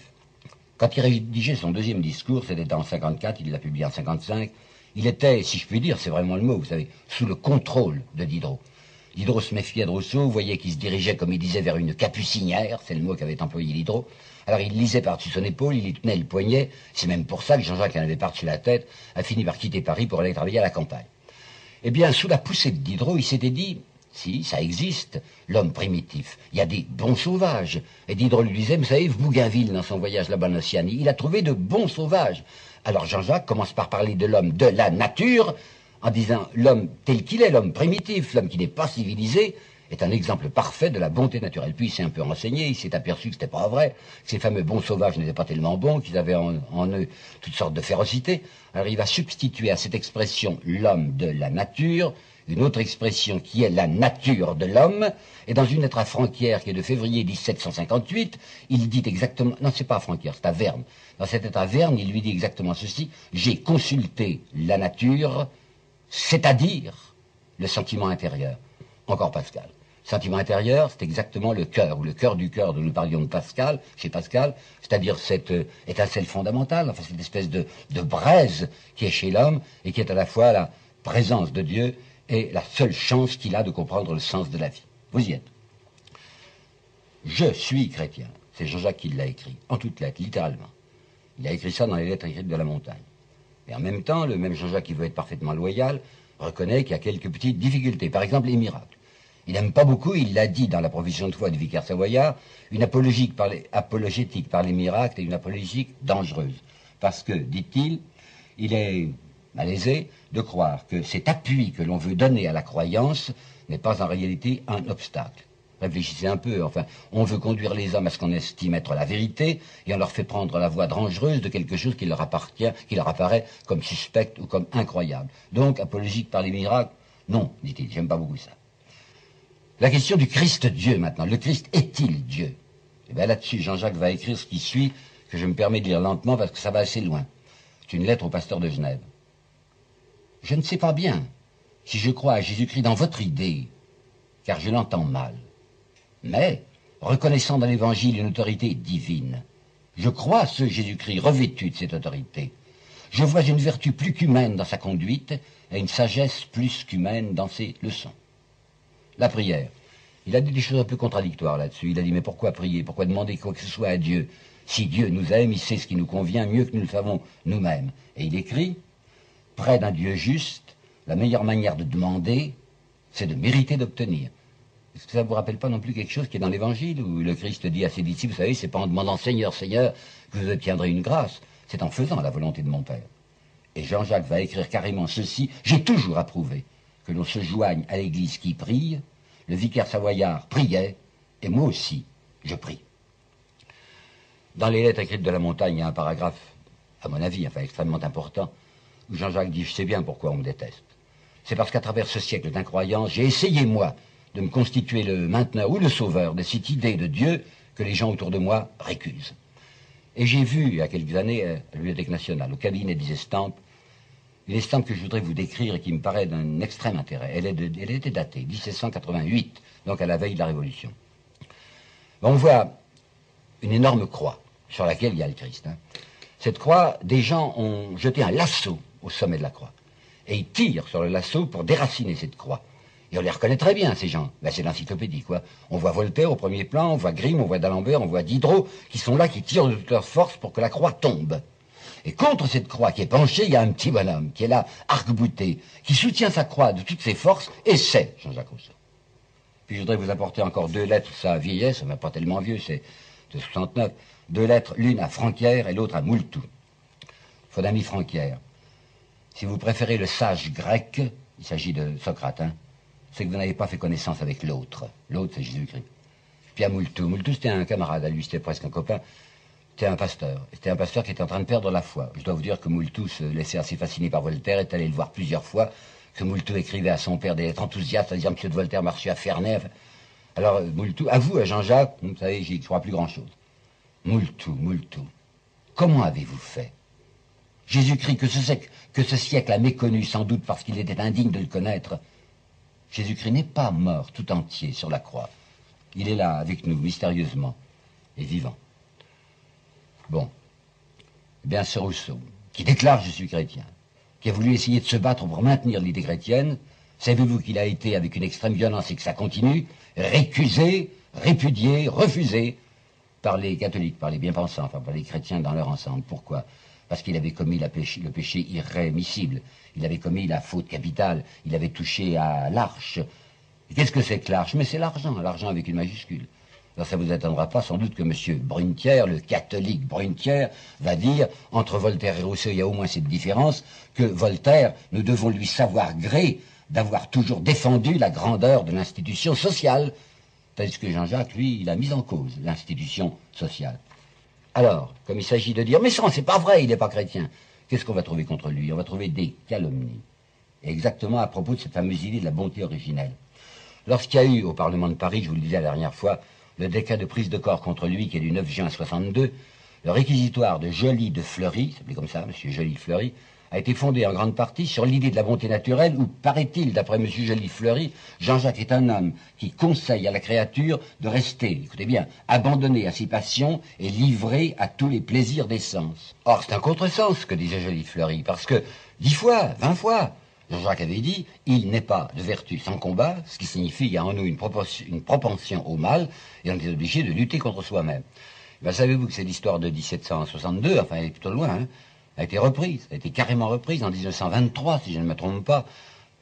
Quand il rédigeait son deuxième discours, c'était en 54, il l'a publié en 55, il était, si je puis dire, c'est vraiment le mot, vous savez, sous le contrôle de Diderot. Diderot se méfiait de Rousseau, voyez qu'il se dirigeait, comme il disait, vers une capucinière, c'est le mot qu'avait employé Diderot. Alors il lisait par-dessus son épaule, il y tenait le poignet, c'est même pour ça que Jean-Jacques en avait par-dessus la tête, a fini par quitter Paris pour aller travailler à la campagne. Eh bien, sous la poussée de Diderot, il s'était dit, si, ça existe, l'homme primitif. Il y a des bons sauvages. Et Diderot lui disait, vous savez, Bougainville, dans son voyage là-bas en Océanie, il a trouvé de bons sauvages. Alors Jean-Jacques commence par parler de l'homme de la nature, en disant l'homme tel qu'il est, l'homme primitif, l'homme qui n'est pas civilisé, est un exemple parfait de la bonté naturelle. Puis il s'est un peu renseigné, il s'est aperçu que c'était pas vrai, que ces fameux bons sauvages n'étaient pas tellement bons, qu'ils avaient en, eux toutes sortes de férocité. Alors il va substituer à cette expression l'homme de la nature, une autre expression qui est la nature de l'homme, et dans une lettre à Franquière qui est de février 1758, il dit exactement, non c'est pas à Franquière, c'est à Verne. Dans cette lettre à Verne, il lui dit exactement ceci, j'ai consulté la nature, c'est-à-dire le sentiment intérieur. Encore Pascal. Sentiment intérieur, c'est exactement le cœur, ou le cœur du cœur dont nous parlions de Pascal, chez Pascal, c'est-à-dire cette euh, étincelle fondamentale, enfin cette espèce de, de braise qui est chez l'homme et qui est à la fois la présence de Dieu et la seule chance qu'il a de comprendre le sens de la vie. Vous y êtes. Je suis chrétien. C'est Jean-Jacques qui l'a écrit, en toutes lettres, littéralement. Il a écrit ça dans les lettres écrites de la montagne. Et en même temps, le même Jean-Jacques qui veut être parfaitement loyal reconnaît qu'il y a quelques petites difficultés. Par exemple, les miracles. Il n'aime pas beaucoup, il l'a dit dans la provision de foi du vicaire savoyard, une par, les, apologétique par les miracles et une apologétique dangereuse. Parce que, dit-il, il est malaisé de croire que cet appui que l'on veut donner à la croyance n'est pas en réalité un obstacle. Réfléchissez un peu, enfin, on veut conduire les hommes à ce qu'on estime être la vérité, et on leur fait prendre la voie dangereuse de quelque chose qui leur appartient, qui leur apparaît comme suspect ou comme incroyable. Donc, apologique par les miracles, non, dit-il, j'aime pas beaucoup ça. La question du Christ Dieu maintenant. Le Christ est-il Dieu? Et eh bien là-dessus, Jean-Jacques va écrire ce qui suit, que je me permets de lire lentement parce que ça va assez loin. C'est une lettre au pasteur de Genève. Je ne sais pas bien si je crois à Jésus-Christ dans votre idée, car je l'entends mal. Mais, reconnaissant dans l'Évangile une autorité divine, je crois à ce Jésus-Christ revêtu de cette autorité. Je vois une vertu plus qu'humaine dans sa conduite et une sagesse plus qu'humaine dans ses leçons la prière. Il a dit des choses un peu contradictoires là-dessus. Il a dit, mais pourquoi prier? Pourquoi demander quoi que ce soit à Dieu? Si Dieu nous aime, il sait ce qui nous convient mieux que nous le savons nous-mêmes. Et il écrit, près d'un Dieu juste, la meilleure manière de demander, c'est de mériter d'obtenir. Est-ce que ça ne vous rappelle pas non plus quelque chose qui est dans l'Évangile, où le Christ dit à ses disciples, vous savez, c'est pas en demandant Seigneur, Seigneur, que vous obtiendrez une grâce, c'est en faisant la volonté de mon Père. Et Jean-Jacques va écrire carrément ceci, j'ai toujours approuvé que l'on se joigne à l'Église qui prie, le vicaire savoyard priait, et moi aussi, je prie. Dans les lettres écrites de la montagne, il y a un paragraphe, à mon avis, enfin extrêmement important, Jean-Jacques dit, je sais bien pourquoi on me déteste. C'est parce qu'à travers ce siècle d'incroyance, j'ai essayé, moi, de me constituer le mainteneur ou le sauveur de cette idée de Dieu que les gens autour de moi récusent. Et j'ai vu, il y a quelques années, à la Bibliothèque nationale, au cabinet des estampes, une estampe que je voudrais vous décrire et qui me paraît d'un extrême intérêt. Elle, est était datée, 1788, donc à la veille de la Révolution. On voit une énorme croix sur laquelle il y a le Christ. Hein. Cette croix, des gens ont jeté un lasso au sommet de la croix. Et ils tirent sur le lasso pour déraciner cette croix. Et on les reconnaît très bien, ces gens. Ben, c'est l'encyclopédie, quoi. On voit Voltaire au premier plan, on voit Grimm, on voit d'Alembert, on voit Diderot, qui sont là, qui tirent de toute leur force pour que la croix tombe. Et contre cette croix qui est penchée, il y a un petit bonhomme qui est là, arc-bouté, qui soutient sa croix de toutes ses forces, et c'est Jean-Jacques Rousseau. Puis je voudrais vous apporter encore deux lettres, ça vieillesse, ça n'est pas tellement vieux, c'est de 69. Deux lettres, l'une à Franquière et l'autre à Moultou. ami Franquière, si vous préférez le sage grec, il s'agit de Socrate, hein, c'est que vous n'avez pas fait connaissance avec l'autre. L'autre, c'est Jésus-Christ. Puis à Moultou. Moultou, c'était un camarade à lui, c'était presque un copain. C'était un pasteur. C'était un pasteur qui était en train de perdre la foi. Je dois vous dire que Moultou se laissait assez fasciner par Voltaire, est allé le voir plusieurs fois, que Moultou écrivait à son père des lettres enthousiastes à dire Monsieur de Voltaire m'a reçu à Ferney. Alors, Moultou, à vous, à Jean-Jacques, vous savez, j'y crois plus grand-chose. Moultou, Moultou, comment avez-vous fait Jésus-Christ, que ce, siècle a méconnu, sans doute parce qu'il était indigne de le connaître, Jésus-Christ n'est pas mort tout entier sur la croix. Il est là avec nous, mystérieusement, et vivant. Bon. Eh bien, ce Rousseau, qui déclare je suis chrétien, qui a voulu essayer de se battre pour maintenir l'idée chrétienne, savez-vous qu'il a été avec une extrême violence et que ça continue, récusé, répudié, refusé par les catholiques, par les bien-pensants, enfin par les chrétiens dans leur ensemble? Pourquoi? Parce qu'il avait commis le péché irrémissible, il avait commis la faute capitale, il avait touché à l'arche. Qu'est-ce que c'est que l'arche? Mais c'est l'argent, l'argent avec une majuscule. Alors ça ne vous attendra pas sans doute que M. Brunetière, le catholique Brunetière, va dire, entre Voltaire et Rousseau, il y a au moins cette différence, que Voltaire, nous devons lui savoir gré d'avoir toujours défendu la grandeur de l'institution sociale, tandis que Jean-Jacques, lui, il a mis en cause l'institution sociale. Alors, comme il s'agit de dire, mais ça, c'est pas vrai, il n'est pas chrétien, qu'est-ce qu'on va trouver contre lui? On va trouver des calomnies. exactement à propos de cette fameuse idée de la bonté originelle. Lorsqu'il y a eu au Parlement de Paris, je vous le disais la dernière fois, le décret de prise de corps contre lui, qui est du 9 juin 62, le réquisitoire de Joly de Fleury, s'appelait comme ça, M. Joly Fleury, a été fondée en grande partie sur l'idée de la bonté naturelle où, paraît-il, d'après M. Joly-Fleury, Jean-Jacques est un homme qui conseille à la créature de rester, écoutez bien, abandonné à ses passions et livré à tous les plaisirs des sens. Or, c'est un contresens, que disait Joly-Fleury, parce que dix fois, vingt fois, Jean-Jacques avait dit, il n'est pas de vertu sans combat, ce qui signifie qu'il y a en nous une, propension au mal, et on est obligé de lutter contre soi-même. Ben, savez-vous que c'est l'histoire de 1762, enfin elle est plutôt loin, hein, a été reprise, a été carrément reprise en 1923, si je ne me trompe pas,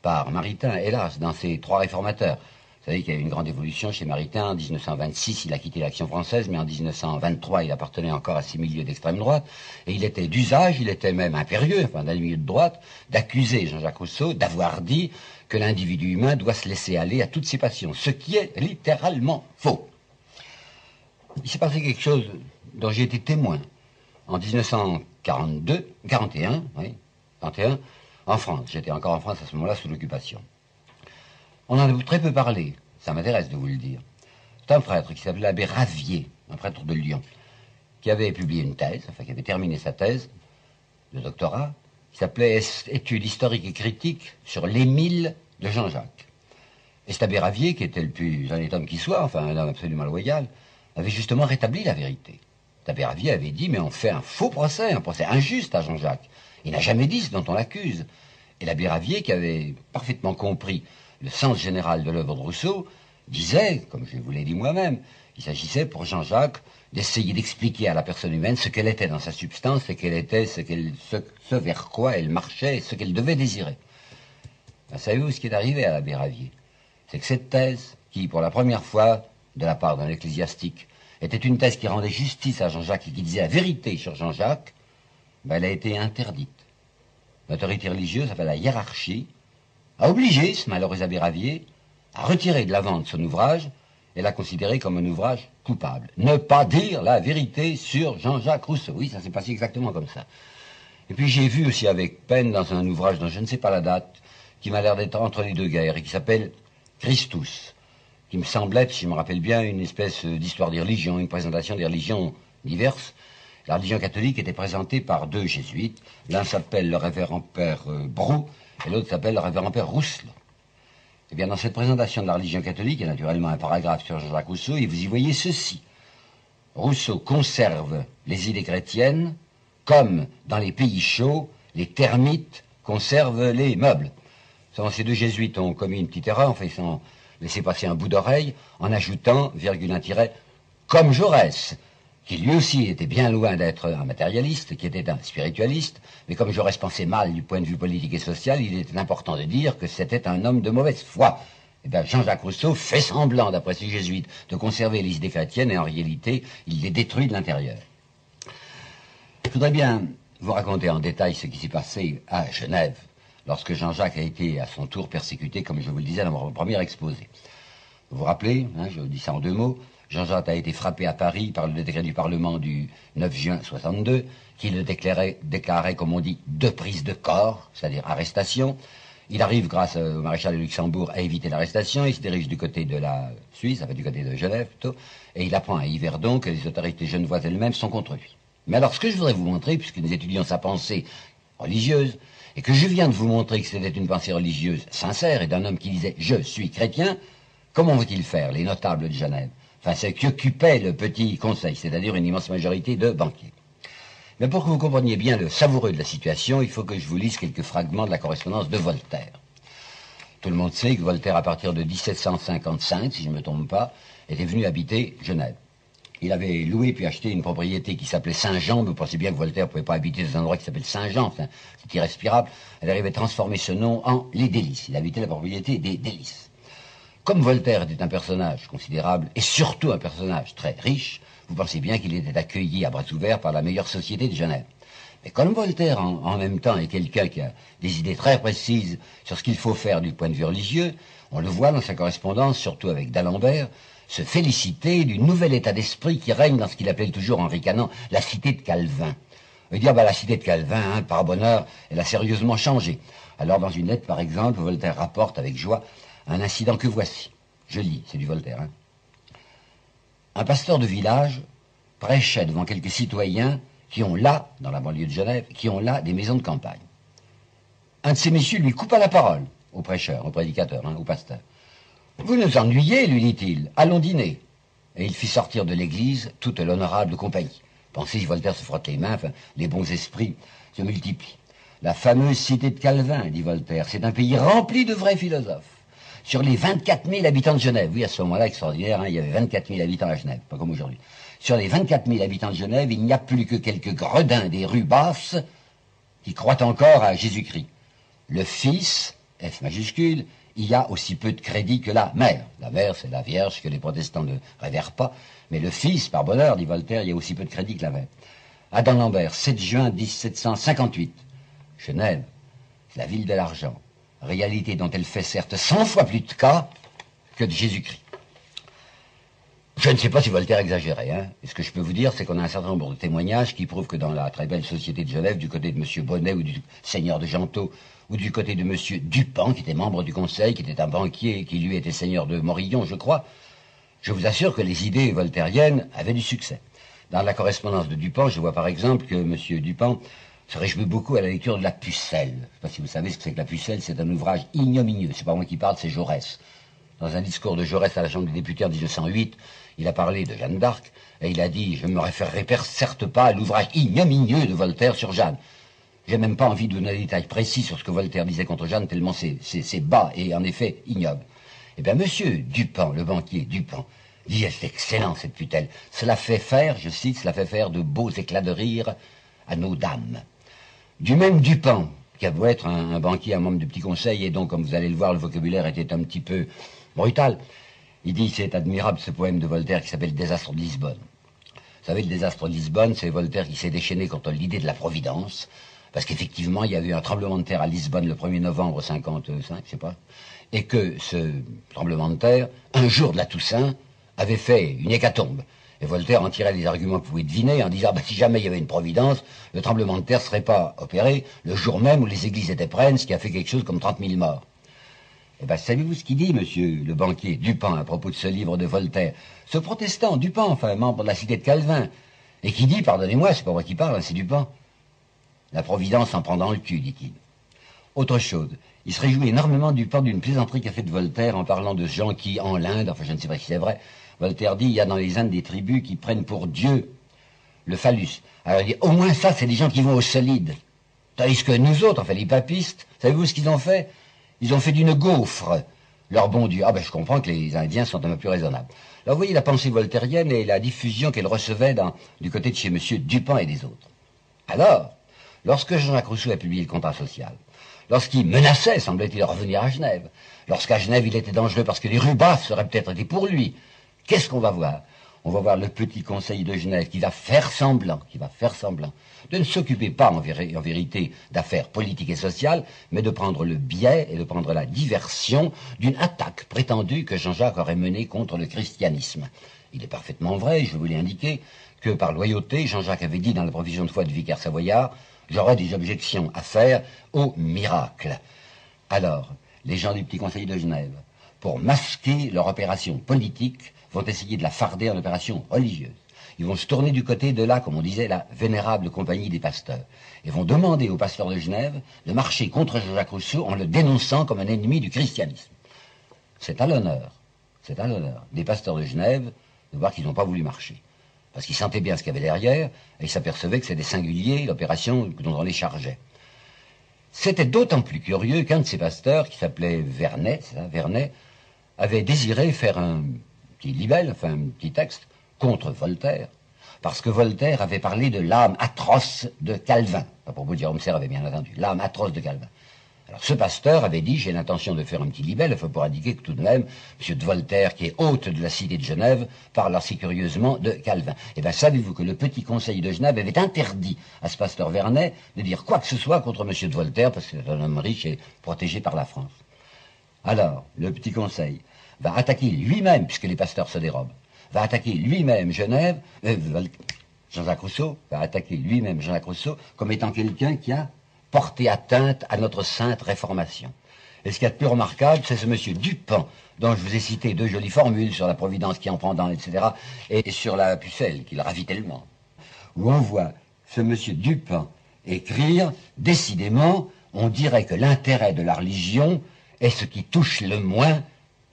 par Maritain, hélas, dans ses trois réformateurs. Vous savez qu'il y a eu une grande évolution chez Maritain. En 1926, il a quitté l'action française, mais en 1923, il appartenait encore à ces milieux d'extrême droite. Et il était d'usage, il était même impérieux, enfin, dans les milieux de droite, d'accuser Jean-Jacques Rousseau d'avoir dit que l'individu humain doit se laisser aller à toutes ses passions. Ce qui est littéralement faux. Il s'est passé quelque chose dont j'ai été témoin. En 1942, 41, oui, 41, en France. J'étais encore en France à ce moment-là sous l'occupation. On en a très peu parlé, ça m'intéresse de vous le dire. C'est un prêtre qui s'appelait l'abbé Ravier, un prêtre de Lyon, qui avait publié une thèse, enfin qui avait terminé sa thèse de doctorat, qui s'appelait Études historiques et critiques sur l'Émile de Jean-Jacques? Et cet abbé Ravier, qui était le plus honnête homme qui soit, enfin un homme absolument loyal, avait justement rétabli la vérité. L'abbé Ravier avait dit, mais on fait un faux procès, un procès injuste à Jean-Jacques. Il n'a jamais dit ce dont on l'accuse. Et l'abbé Ravier, qui avait parfaitement compris le sens général de l'œuvre de Rousseau, disait, comme je vous l'ai dit moi-même, il s'agissait pour Jean-Jacques d'essayer d'expliquer à la personne humaine ce qu'elle était dans sa substance et qu'elle était ce, ce, vers quoi elle marchait ce qu'elle devait désirer. Ben, savez-vous ce qui est arrivé à l'abbé Ravier? C'est que cette thèse, qui pour la première fois, de la part d'un ecclésiastique, était une thèse qui rendait justice à Jean-Jacques et qui disait la vérité sur Jean-Jacques, ben, elle a été interdite. L'autorité religieuse, enfin la hiérarchie, a obligé ce malheureux abbé Ravier à retirer de la vente son ouvrage et l'a considéré comme un ouvrage coupable. Ne pas dire la vérité sur Jean-Jacques Rousseau. Oui, ça s'est passé exactement comme ça. Et puis j'ai vu aussi avec peine dans un ouvrage dont je ne sais pas la date, qui m'a l'air d'être entre les deux guerres et qui s'appelle Christus, qui me semble être, si je me rappelle bien, une espèce d'histoire des religions, une présentation des religions diverses, la religion catholique était présentée par deux jésuites. L'un s'appelle le révérend père euh, Brou et l'autre s'appelle le révérend père Rousselot. Eh bien, dans cette présentation de la religion catholique, il y a naturellement un paragraphe sur Jean-Jacques Rousseau, et vous y voyez ceci. Rousseau conserve les idées chrétiennes comme dans les pays chauds, les termites conservent les meubles. Ces deux jésuites ont commis une petite erreur, ils ont laissé passer un bout d'oreille en ajoutant, virgule un comme Jaurès qui lui aussi était bien loin d'être un matérialiste, qui était un spiritualiste, mais comme Jaurès pensait mal du point de vue politique et social, il était important de dire que c'était un homme de mauvaise foi. Eh bien, Jean-Jacques Rousseau fait semblant, d'après ces jésuites, de conserver les idées chrétiennes, et en réalité, il les détruit de l'intérieur. Je voudrais bien vous raconter en détail ce qui s'est passé à Genève, lorsque Jean-Jacques a été à son tour persécuté, comme je vous le disais dans mon premier exposé. Vous vous rappelez, hein, je dis ça en deux mots, Jean-Jacques a été frappé à Paris par le décret du Parlement du 9 juin 62, qui le déclarait, déclarait comme on dit, de prise de corps, c'est-à-dire arrestation. Il arrive, grâce au maréchal de Luxembourg, à éviter l'arrestation. Il se dirige du côté de la Suisse, enfin du côté de Genève plutôt, et il apprend à Yverdon que les autorités genevoises elles-mêmes sont contre lui. Mais alors, ce que je voudrais vous montrer, puisque nous étudions sa pensée religieuse, et que je viens de vous montrer que c'était une pensée religieuse sincère et d'un homme qui disait « je suis chrétien », comment vont-ils faire, les notables de Genève enfin ce qui occupait le petit conseil, c'est-à-dire une immense majorité de banquiers? Mais pour que vous compreniez bien le savoureux de la situation, il faut que je vous lise quelques fragments de la correspondance de Voltaire. Tout le monde sait que Voltaire, à partir de 1755, si je ne me trompe pas, était venu habiter Genève. Il avait loué puis acheté une propriété qui s'appelait Saint-Jean. Vous pensez bien que Voltaire ne pouvait pas habiter dans un endroit qui s'appelle Saint-Jean. c'est irrespirable. Elle arrivait à transformer ce nom en Les Délices. Il habitait la propriété des Délices. Comme Voltaire était un personnage considérable et surtout un personnage très riche, vous pensez bien qu'il était accueilli à bras ouverts par la meilleure société de Genève. Mais comme Voltaire, en, même temps, est quelqu'un qui a des idées très précises sur ce qu'il faut faire du point de vue religieux, on le voit dans sa correspondance, surtout avec d'Alembert, se féliciter du nouvel état d'esprit qui règne dans ce qu'il appelle toujours en ricanant la cité de Calvin. Il dit, ah bah, la cité de Calvin, hein, par bonheur, elle a sérieusement changé. Alors, dans une lettre, par exemple, Voltaire rapporte avec joie un incident que voici. Je lis, c'est du Voltaire. Hein. Un pasteur de village prêchait devant quelques citoyens qui ont là, dans la banlieue de Genève, qui ont là des maisons de campagne. un de ces messieurs lui coupa la parole, au prêcheur, au prédicateur, hein, au pasteur. Vous nous ennuyez, lui dit-il, allons dîner. Et il fit sortir de l'église toute l'honorable compagnie. Pensez, Voltaire se frotte les mains, les bons esprits se multiplient. La fameuse cité de Calvin, dit Voltaire, c'est un pays rempli de vrais philosophes. Sur les 24 000 habitants de Genève, oui, à ce moment-là, extraordinaire, hein, il y avait 24 000 habitants à Genève, pas comme aujourd'hui. Sur les 24 000 habitants de Genève, il n'y a plus que quelques gredins des rues basses qui croient encore à Jésus-Christ. Le Fils, F majuscule, il y a aussi peu de crédit que la mère. La mère, c'est la Vierge que les protestants ne révèrent pas, mais le Fils, par bonheur, dit Voltaire, il y a aussi peu de crédit que la mère. Adam Lambert, 7 juin 1758. Genève, la ville de l'argent, réalité dont elle fait certes 100 fois plus de cas que de Jésus-Christ. Je ne sais pas si Voltaire exagérait. Hein. Et ce que je peux vous dire, c'est qu'on a un certain nombre de témoignages qui prouvent que dans la très belle société de Genève, du côté de M. Bonnet ou du seigneur de Gentot, ou du côté de M. Dupin, qui était membre du conseil, qui était un banquier, qui lui était seigneur de Morillon, je crois, je vous assure que les idées voltairiennes avaient du succès. Dans la correspondance de Dupin, je vois par exemple que M. Dupin se réjouit beaucoup à la lecture de La Pucelle. Je ne sais pas si vous savez ce que c'est que La Pucelle, c'est un ouvrage ignominieux. C'est pas moi qui parle, c'est Jaurès. Dans un discours de Jaurès à la Chambre des députés en 1908, il a parlé de Jeanne d'Arc, et il a dit, je ne me référerai certes pas à l'ouvrage ignominieux de Voltaire sur Jeanne. J'ai même pas envie de donner des détails précis sur ce que Voltaire disait contre Jeanne, tellement c'est bas et en effet ignoble. Eh bien, monsieur Dupin, le banquier Dupin, dit, c'est excellent cette putelle. Cela fait faire, je cite, cela fait faire de beaux éclats de rire à nos dames. Du même Dupin, qui a beau être un, banquier, un membre du petit conseil, et donc, comme vous allez le voir, le vocabulaire était un petit peu brutal. Il dit, c'est admirable ce poème de Voltaire qui s'appelle Désastre de Lisbonne. Vous savez, le désastre de Lisbonne, c'est Voltaire qui s'est déchaîné contre l'idée de la Providence, parce qu'effectivement, il y a eu un tremblement de terre à Lisbonne le 1er novembre 55, je sais pas, et que ce tremblement de terre, un jour de la Toussaint, avait fait une hécatombe. Et Voltaire en tirait les arguments que vous pouvez deviner en disant, bah, si jamais il y avait une providence, le tremblement de terre ne serait pas opéré le jour même où les églises étaient pleines, ce qui a fait quelque chose comme 30 000 morts. Eh bien, savez-vous ce qu'il dit, monsieur le banquier Dupin, à propos de ce livre de Voltaire? Ce protestant, Dupin, enfin, membre de la cité de Calvin, et qui dit, pardonnez-moi, c'est pas moi qui parle, hein, c'est Dupin. La Providence en prend le cul, dit-il. Autre chose, il se réjouit énormément du port d'une plaisanterie qu'a faite Voltaire en parlant de gens qui, en l'Inde, enfin je ne sais pas si c'est vrai, Voltaire dit, il y a dans les Indes des tribus qui prennent pour Dieu le phallus. Alors il dit, au moins ça, c'est des gens qui vont au solide. Tandis que nous autres, enfin les papistes, savez-vous ce qu'ils ont fait? Ils ont fait d'une gaufre leur bon Dieu. Ah ben je comprends que les Indiens sont un peu plus raisonnables. Alors vous voyez la pensée voltairienne et la diffusion qu'elle recevait du côté de chez M. Dupin et des autres. Alors, Lorsque Jean-Jacques Rousseau a publié le contrat social, lorsqu'il menaçait, semblait-il, de revenir à Genève, lorsqu'à Genève il était dangereux parce que les rues basses seraient peut-être été pour lui, qu'est-ce qu'on va voir? On va voir le petit conseil de Genève qui va faire semblant, qui va faire semblant de ne s'occuper pas en, en vérité d'affaires politiques et sociales, mais de prendre le biais et de prendre la diversion d'une attaque prétendue que Jean-Jacques aurait menée contre le christianisme. Il est parfaitement vrai, je vous l'ai indiqué, que par loyauté, Jean-Jacques avait dit dans la provision de foi du vicaire savoyard j'aurais des objections à faire au miracle. Alors, les gens du Petit Conseil de Genève, pour masquer leur opération politique, vont essayer de la farder en opération religieuse. Ils vont se tourner du côté de là, comme on disait, la vénérable compagnie des pasteurs, et vont demander aux pasteurs de Genève de marcher contre Jacques Rousseau en le dénonçant comme un ennemi du christianisme. C'est à l'honneur, c'est à l'honneur des pasteurs de Genève de voir qu'ils n'ont pas voulu marcher parce qu'ils sentaient bien ce qu'il y avait derrière, et ils s'apercevaient que c'était singulier l'opération dont on les chargeait. C'était d'autant plus curieux qu'un de ces pasteurs, qui s'appelait Vernet, ça, Vernet, avait désiré faire un petit libelle, enfin un petit texte, contre Voltaire, parce que Voltaire avait parlé de l'âme atroce de Calvin. Pour vous dire, Homer avait bien entendu, l'âme atroce de Calvin. Ce pasteur avait dit, j'ai l'intention de faire un petit libelle, pour indiquer que tout de même, M. de Voltaire, qui est hôte de la cité de Genève, parle assez curieusement de Calvin. Eh bien, savez-vous que le petit conseil de Genève avait interdit à ce pasteur Vernet de dire quoi que ce soit contre M. de Voltaire, parce que c'est un homme riche et protégé par la France. Alors, le petit conseil va attaquer lui-même, puisque les pasteurs se dérobent, va attaquer lui-même Genève, euh, Jean-Jacques Rousseau, va attaquer lui-même Jean-Jacques Rousseau comme étant quelqu'un qui a porter atteinte à notre sainte réformation. Et ce qui est plus remarquable, c'est ce monsieur Dupin, dont je vous ai cité deux jolies formules sur la providence qui en prend dans, etc., et sur la pucelle, qui le ravit tellement, où on voit ce monsieur Dupin écrire, décidément, on dirait que l'intérêt de la religion est ce qui touche le moins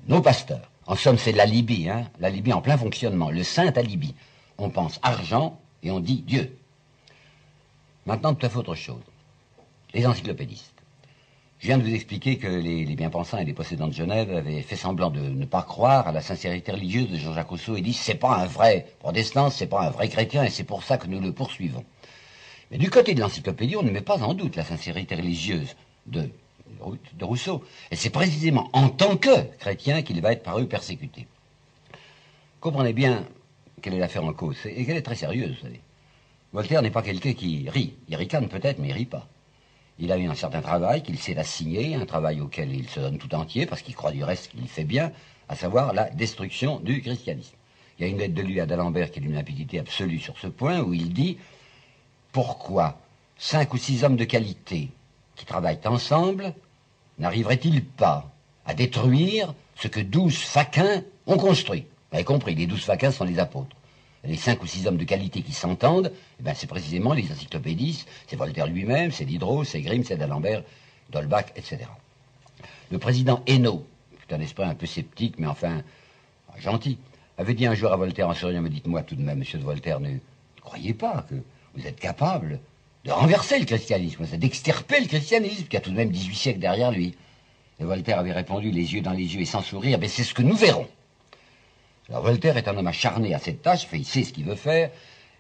nos pasteurs. En somme, c'est la Libye, hein, la Libye en plein fonctionnement, le saint alibi. On pense argent et on dit Dieu. Maintenant, tout à fait autre chose. Les encyclopédistes. Je viens de vous expliquer que les, bien-pensants et les possédants de Genève avaient fait semblant de ne pas croire à la sincérité religieuse de Jean-Jacques Rousseau et dit c'est pas un vrai protestant, c'est pas un vrai chrétien et c'est pour ça que nous le poursuivons. Mais du côté de l'encyclopédie, on ne met pas en doute la sincérité religieuse de, Rousseau. Et c'est précisément en tant que chrétien qu'il va être par eux persécuté. Comprenez bien quelle est l'affaire en cause, et qu'elle est très sérieuse, vous savez. Voltaire n'est pas quelqu'un qui rit. Il ricane peut-être, mais il rit pas. Il a eu un certain travail qu'il s'est assigné, un travail auquel il se donne tout entier, parce qu'il croit du reste qu'il fait bien, à savoir la destruction du christianisme. Il y a une lettre de lui à d'Alembert qui est d'une limpidité absolue sur ce point, où il dit Pourquoi cinq ou six hommes de qualité qui travaillent ensemble n'arriveraient-ils pas à détruire ce que douze faquins ont construit? Vous avez compris, les douze faquins sont les apôtres les cinq ou six hommes de qualité qui s'entendent, eh ben, c'est précisément les encyclopédistes, c'est Voltaire lui-même, c'est Diderot, c'est Grimm, c'est d'Alembert, Dolbach, etc. Le président Hainaut, c'est un esprit un peu sceptique, mais enfin gentil, avait dit un jour à Voltaire en souriant, me dites-moi tout de même, monsieur de Voltaire, ne, croyez pas que vous êtes capable de renverser le christianisme, d'extirper le christianisme, qui a tout de même 18 siècles derrière lui? Et Voltaire avait répondu, les yeux dans les yeux et sans sourire, ben c'est ce que nous verrons. Alors Voltaire est un homme acharné à cette tâche, il sait ce qu'il veut faire,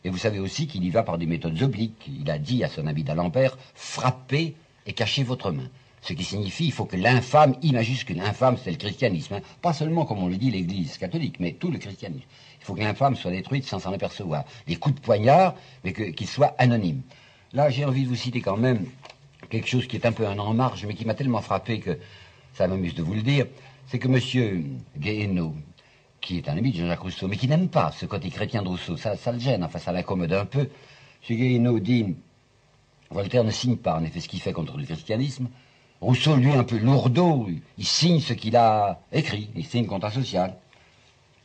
et vous savez aussi qu'il y va par des méthodes obliques. Il a dit à son ami d'Alembert, frappez et cachez votre main. Ce qui signifie il faut que l'infâme, I majuscule, infâme c'est le christianisme, hein. pas seulement comme on le dit l'Église catholique, mais tout le christianisme. Il faut que l'infâme soit détruite sans s'en apercevoir. Les coups de poignard, mais qu'il soit anonyme. Là, j'ai envie de vous citer quand même quelque chose qui est un peu un en marge, mais qui m'a tellement frappé que ça m'amuse de vous le dire. C'est que M. Guéhenno, qui est un ami de Jean-Jacques Rousseau, mais qui n'aime pas ce côté chrétien de Rousseau. Ça, ça le gêne, enfin, ça l'incommode un peu. Guéhenno dit Voltaire ne signe pas, en effet, ce qu'il fait contre le christianisme. Rousseau, lui, un peu lourdeau, il signe ce qu'il a écrit, il signe contrat social.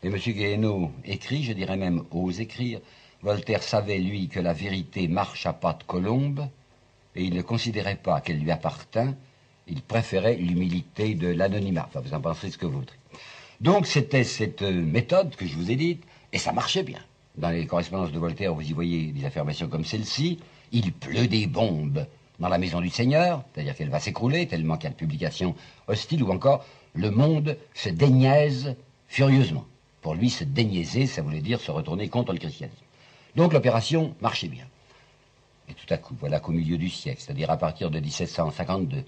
Et M. Guéhenno écrit, je dirais même ose écrire, Voltaire savait, lui, que la vérité marche à pas de colombe, et il ne considérait pas qu'elle lui appartint, il préférait l'humilité de l'anonymat. Enfin, vous en pensez ce que vous voudrez. Donc c'était cette euh, méthode que je vous ai dite, et ça marchait bien. Dans les correspondances de Voltaire, vous y voyez des affirmations comme celle-ci. Il pleut des bombes dans la maison du Seigneur, c'est-à-dire qu'elle va s'écrouler tellement qu'il y a de publications hostiles, ou encore le monde se déniaise furieusement. Pour lui, se déniaiser, ça voulait dire se retourner contre le christianisme. Donc l'opération marchait bien. Et tout à coup, voilà qu'au milieu du siècle, c'est-à-dire à partir de 1752,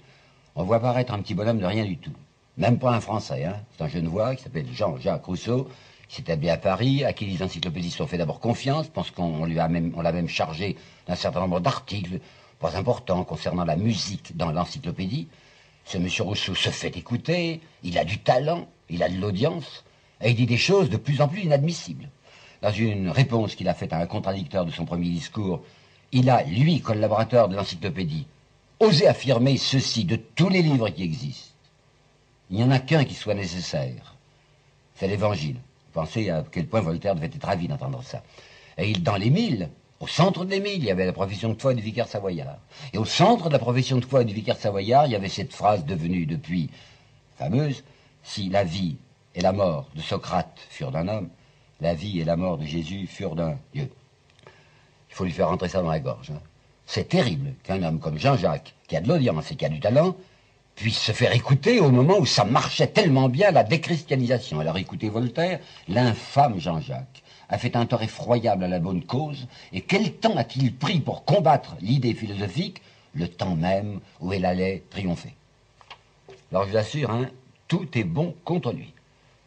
on voit apparaître un petit bonhomme de rien du tout, même pas un Français, hein. c'est un Genevois qui s'appelle Jean-Jacques Rousseau, qui s'est établi à Paris, à qui les encyclopédistes ont fait d'abord confiance, pense qu'on lui a même, on l'a même chargé d'un certain nombre d'articles, pas importants, concernant la musique dans l'encyclopédie. Ce monsieur Rousseau se fait écouter, il a du talent, il a de l'audience, et il dit des choses de plus en plus inadmissibles. Dans une réponse qu'il a faite à un contradicteur de son premier discours, il a, lui, collaborateur de l'encyclopédie, osé affirmer ceci de tous les livres qui existent. Il n'y en a qu'un qui soit nécessaire. C'est l'évangile. Pensez à quel point Voltaire devait être ravi d'entendre ça. Et dans les mille, au centre des mille, il y avait la profession de foi du vicaire savoyard. Et au centre de la profession de foi du vicaire savoyard, il y avait cette phrase devenue depuis fameuse, si la vie et la mort de Socrate furent d'un homme, la vie et la mort de Jésus furent d'un Dieu. Il faut lui faire rentrer ça dans la gorge. Hein. C'est terrible qu'un homme comme Jean-Jacques, qui a de l'audience et qui a du talent, puisse se faire écouter au moment où ça marchait tellement bien la déchristianisation. Alors écoutez Voltaire, l'infâme Jean-Jacques a fait un tort effroyable à la bonne cause, et quel temps a-t-il pris pour combattre l'idée philosophique, le temps même où elle allait triompher Alors je vous assure, hein, tout est bon contre lui.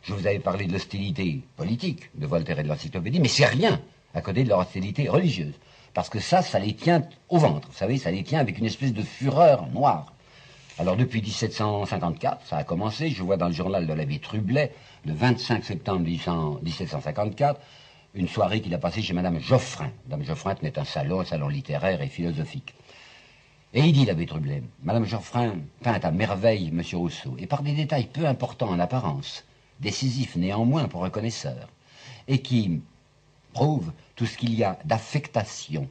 Je vous avais parlé de l'hostilité politique de Voltaire et de l'encyclopédie, mais c'est rien à côté de leur hostilité religieuse. Parce que ça, ça les tient au ventre, vous savez, ça les tient avec une espèce de fureur noire. Alors depuis 1754, ça a commencé, je vois dans le journal de l'abbé Trublet, le 25 septembre 1754, une soirée qu'il a passée chez Madame Geoffrin. Madame Geoffrin tenait un salon, un salon littéraire et philosophique. Et il dit, l'abbé Trublet, Madame Geoffrin peint à merveille M. Rousseau, et par des détails peu importants en apparence, décisifs néanmoins pour un connaisseur, et qui prouvent tout ce qu'il y a d'affectation,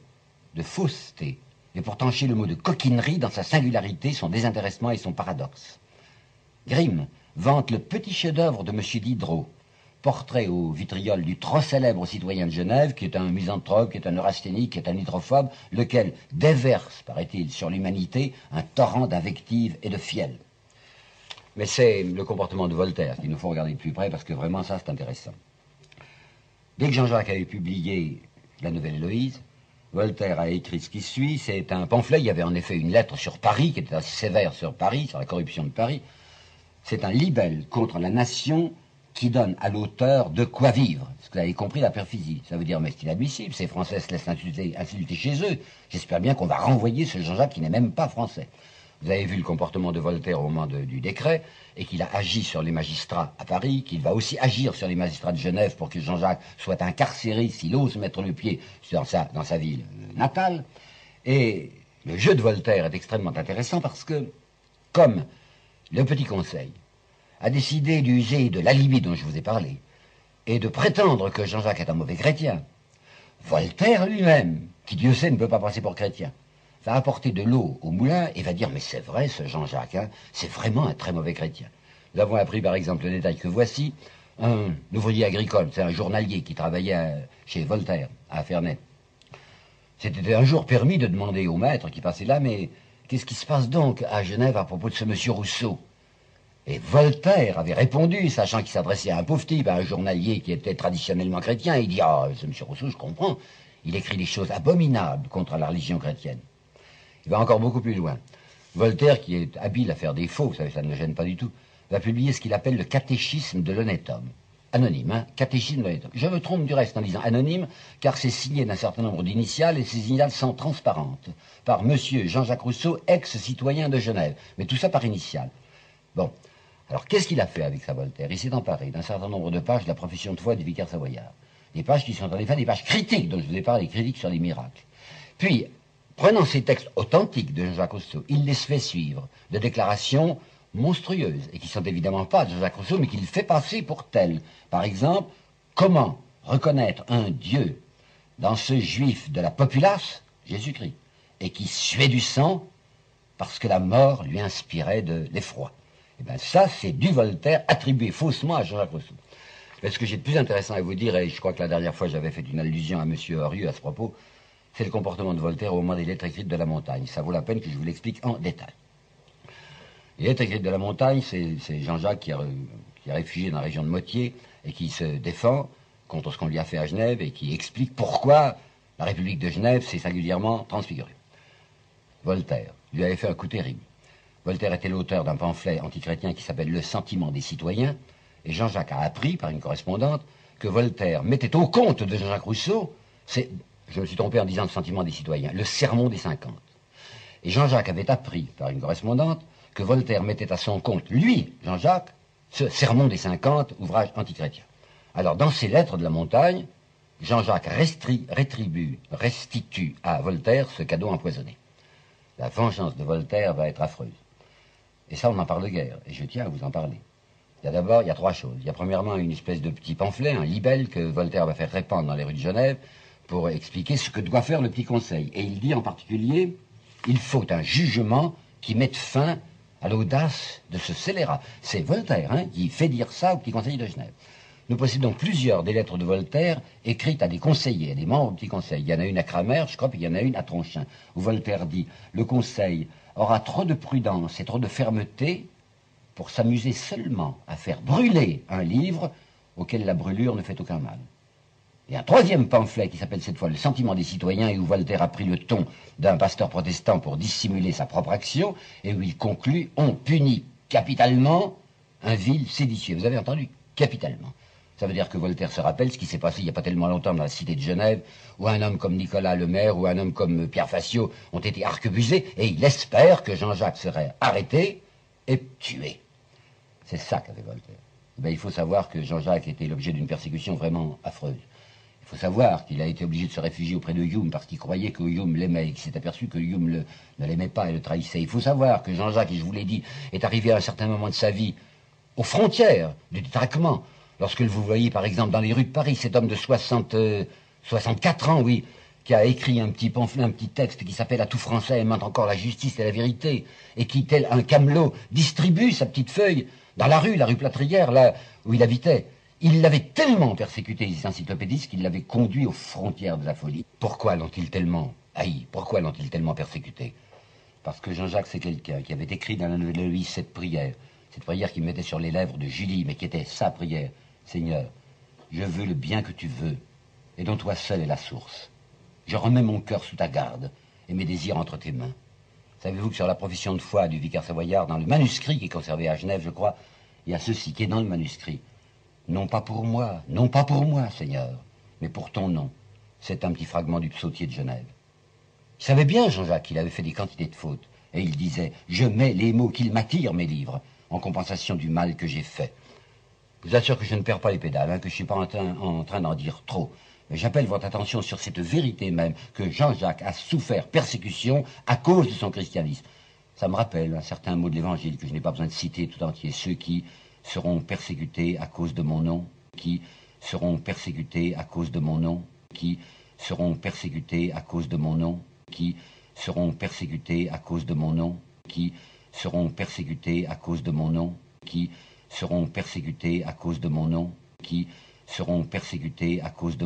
de fausseté, et pour trancher le mot de coquinerie dans sa singularité, son désintéressement et son paradoxe. Grimm vante le petit chef-d'œuvre de M. Diderot, portrait au vitriol du trop célèbre citoyen de Genève, qui est un misanthrope, qui est un neurasthénique, qui est un hydrophobe, lequel déverse, paraît-il, sur l'humanité un torrent d'invectives et de fiel. Mais c'est le comportement de Voltaire qu'il nous faut regarder de plus près, parce que vraiment ça c'est intéressant. Dès que Jean-Jacques avait publié La Nouvelle Héloïse, Voltaire a écrit ce qui suit. C'est un pamphlet. Il y avait en effet une lettre sur Paris, qui était assez sévère sur Paris, sur la corruption de Paris. C'est un libelle contre la nation qui donne à l'auteur de quoi vivre. Est-ce que vous avez compris la perfisie Ça veut dire, mais c'est inadmissible, ces Français se laissent insulter, insulter chez eux. J'espère bien qu'on va renvoyer ce Jean-Jacques qui n'est même pas français. Vous avez vu le comportement de Voltaire au moment du décret, et qu'il a agi sur les magistrats à Paris, qu'il va aussi agir sur les magistrats de Genève pour que Jean-Jacques soit incarcéré s'il ose mettre le pied dans sa, dans sa ville natale. Et le jeu de Voltaire est extrêmement intéressant parce que, comme le Petit Conseil a décidé d'user de l'alibi dont je vous ai parlé, et de prétendre que Jean-Jacques est un mauvais chrétien, Voltaire lui-même, qui Dieu sait ne peut pas passer pour chrétien, va apporter de l'eau au moulin et va dire mais c'est vrai ce Jean-Jacques, hein, c'est vraiment un très mauvais chrétien. Nous avons appris par exemple le détail que voici, un ouvrier agricole, c'est un journalier qui travaillait chez Voltaire, à Ferney. C'était un jour permis de demander au maître qui passait là, mais qu'est-ce qui se passe donc à Genève à propos de ce monsieur Rousseau? Et Voltaire avait répondu, sachant qu'il s'adressait à un pauvre type, à un journalier qui était traditionnellement chrétien, il dit Ah, ce monsieur Rousseau, je comprends, il écrit des choses abominables contre la religion chrétienne. Il va encore beaucoup plus loin. Voltaire, qui est habile à faire des faux, vous ça ne le gêne pas du tout, va publier ce qu'il appelle le catéchisme de l'honnête homme. Anonyme, hein Catéchisme de l'honnête homme. Je me trompe du reste en disant anonyme, car c'est signé d'un certain nombre d'initiales et ces initiales sont transparentes. Par monsieur Jean-Jacques Rousseau, ex-citoyen de Genève. Mais tout ça par initiale. Bon. Alors, qu'est-ce qu'il a fait avec sa Voltaire? Il s'est emparé d'un certain nombre de pages de la profession de foi du vicaire savoyard. Des pages qui sont en effet des pages critiques, dont je vous ai parlé, critiques sur les miracles. Puis, Prenant ces textes authentiques de Jean-Jacques Rousseau, il les fait suivre de déclarations monstrueuses, et qui sont évidemment pas de Jean-Jacques Rousseau, mais qu'il fait passer pour telles. Par exemple, comment reconnaître un Dieu dans ce juif de la populace, Jésus-Christ, et qui suait du sang parce que la mort lui inspirait de l'effroi? Eh bien ça, c'est du Voltaire attribué faussement à Jean-Jacques Rousseau. Mais ce que j'ai de plus intéressant à vous dire, et je crois que la dernière fois j'avais fait une allusion à M. Horieux à ce propos, c'est le comportement de Voltaire au moment des lettres écrites de la montagne. Ça vaut la peine que je vous l'explique en détail. Les lettres écrites de la montagne, c'est Jean-Jacques qui, est réfugié dans la région de Motier et qui se défend contre ce qu'on lui a fait à Genève et qui explique pourquoi la République de Genève s'est singulièrement transfigurée. Voltaire lui avait fait un coup terrible. Voltaire était l'auteur d'un pamphlet antichrétien qui s'appelle Le sentiment des citoyens, et Jean-Jacques a appris par une correspondante que Voltaire mettait au compte de Jean-Jacques Rousseau je me suis trompé en disant le sentiment des citoyens, le sermon des cinquante. Et Jean-Jacques avait appris par une correspondante que Voltaire mettait à son compte, lui, Jean-Jacques, ce sermon des cinquante, ouvrage antichrétien. Alors, dans ses lettres de la montagne, Jean-Jacques rétribue, restitue à Voltaire ce cadeau empoisonné. La vengeance de Voltaire va être affreuse. Et ça, on en parle de guerre, et je tiens à vous en parler. Il y a d'abord, il y a trois choses. Il y a premièrement une espèce de petit pamphlet, un libelle que Voltaire va faire répandre dans les rues de Genève, pour expliquer ce que doit faire le petit conseil. Et il dit en particulier, il faut un jugement qui mette fin à l'audace de ce scélérat. C'est Voltaire hein, qui fait dire ça au petit conseil de Genève. Nous possédons plusieurs des lettres de Voltaire écrites à des conseillers, à des membres du petit conseil. Il y en a une à Cramer, je crois, puis il y en a une à Tronchin, où Voltaire dit Le conseil aura trop de prudence et trop de fermeté pour s'amuser seulement à faire brûler un livre auquel la brûlure ne fait aucun mal. Et un troisième pamphlet qui s'appelle cette fois Le sentiment des citoyens et où Voltaire a pris le ton d'un pasteur protestant pour dissimuler sa propre action et où il conclut On punit capitalement un vil séditieux. Vous avez entendu Capitalement. Ça veut dire que Voltaire se rappelle ce qui s'est passé il n'y a pas tellement longtemps dans la cité de Genève, où un homme comme Nicolas Lemaire ou un homme comme Pierre Facio ont été arquebusés, et il espère que Jean-Jacques serait arrêté et tué. C'est ça qu'avait Voltaire. Ben, il faut savoir que Jean-Jacques était l'objet d'une persécution vraiment affreuse. Faut savoir qu'il a été obligé de se réfugier auprès de Hume parce qu'il croyait que Hume l'aimait et qu'il s'est aperçu que Hume ne l'aimait pas et le trahissait. Il faut savoir que Jean-Jacques, et je vous l'ai dit, est arrivé à un certain moment de sa vie aux frontières du détraquement. Lorsque vous voyez, par exemple, dans les rues de Paris, cet homme de 60, 64 euh, ans, oui, qui a écrit un petit pamphlet, un petit texte qui s'appelle À tout français aimant encore la justice et la vérité, et qui, tel un camelot, distribue sa petite feuille dans la rue, la rue Plâtrière, là où il habitait. Il l'avait tellement persécuté, les encyclopédistes, qu'il l'avait conduit aux frontières de la folie. Pourquoi l'ont-ils tellement haï? Pourquoi l'ont-ils tellement persécuté? Parce que Jean-Jacques, c'est quelqu'un qui avait écrit dans la Nouvelle Louis cette prière, cette prière qu'il mettait sur les lèvres de Julie, mais qui était sa prière. Seigneur, je veux le bien que tu veux, et dont toi seul est la source. Je remets mon cœur sous ta garde, et mes désirs entre tes mains. Savez-vous que sur la profession de foi du vicaire savoyard, dans le manuscrit qui est conservé à Genève, je crois, il y a ceci qui est dans le manuscrit. Non pas pour moi, non pas pour moi, Seigneur, mais pour ton nom. C'est un petit fragment du psautier de Genève. Il savait bien, Jean-Jacques, qu'il avait fait des quantités de fautes. Et il disait, je mets les mots qu'ils m'attirent, mes livres, en compensation du mal que j'ai fait. Je vous assure que je ne perds pas les pédales, hein, que je ne suis pas en train, en train d'en dire trop. J'appelle votre attention sur cette vérité même, que Jean-Jacques a souffert persécution à cause de son christianisme. Ça me rappelle un certain mot de l'Évangile que je n'ai pas besoin de citer tout entier. Ceux qui seront persécutés à cause de mon nom, qui seront persécutés à cause de mon nom, qui seront persécutés à cause de mon nom, qui seront persécutés à cause de mon nom, qui seront persécutés à cause de mon nom, qui seront persécutés à cause de mon nom, qui seront persécutés à cause de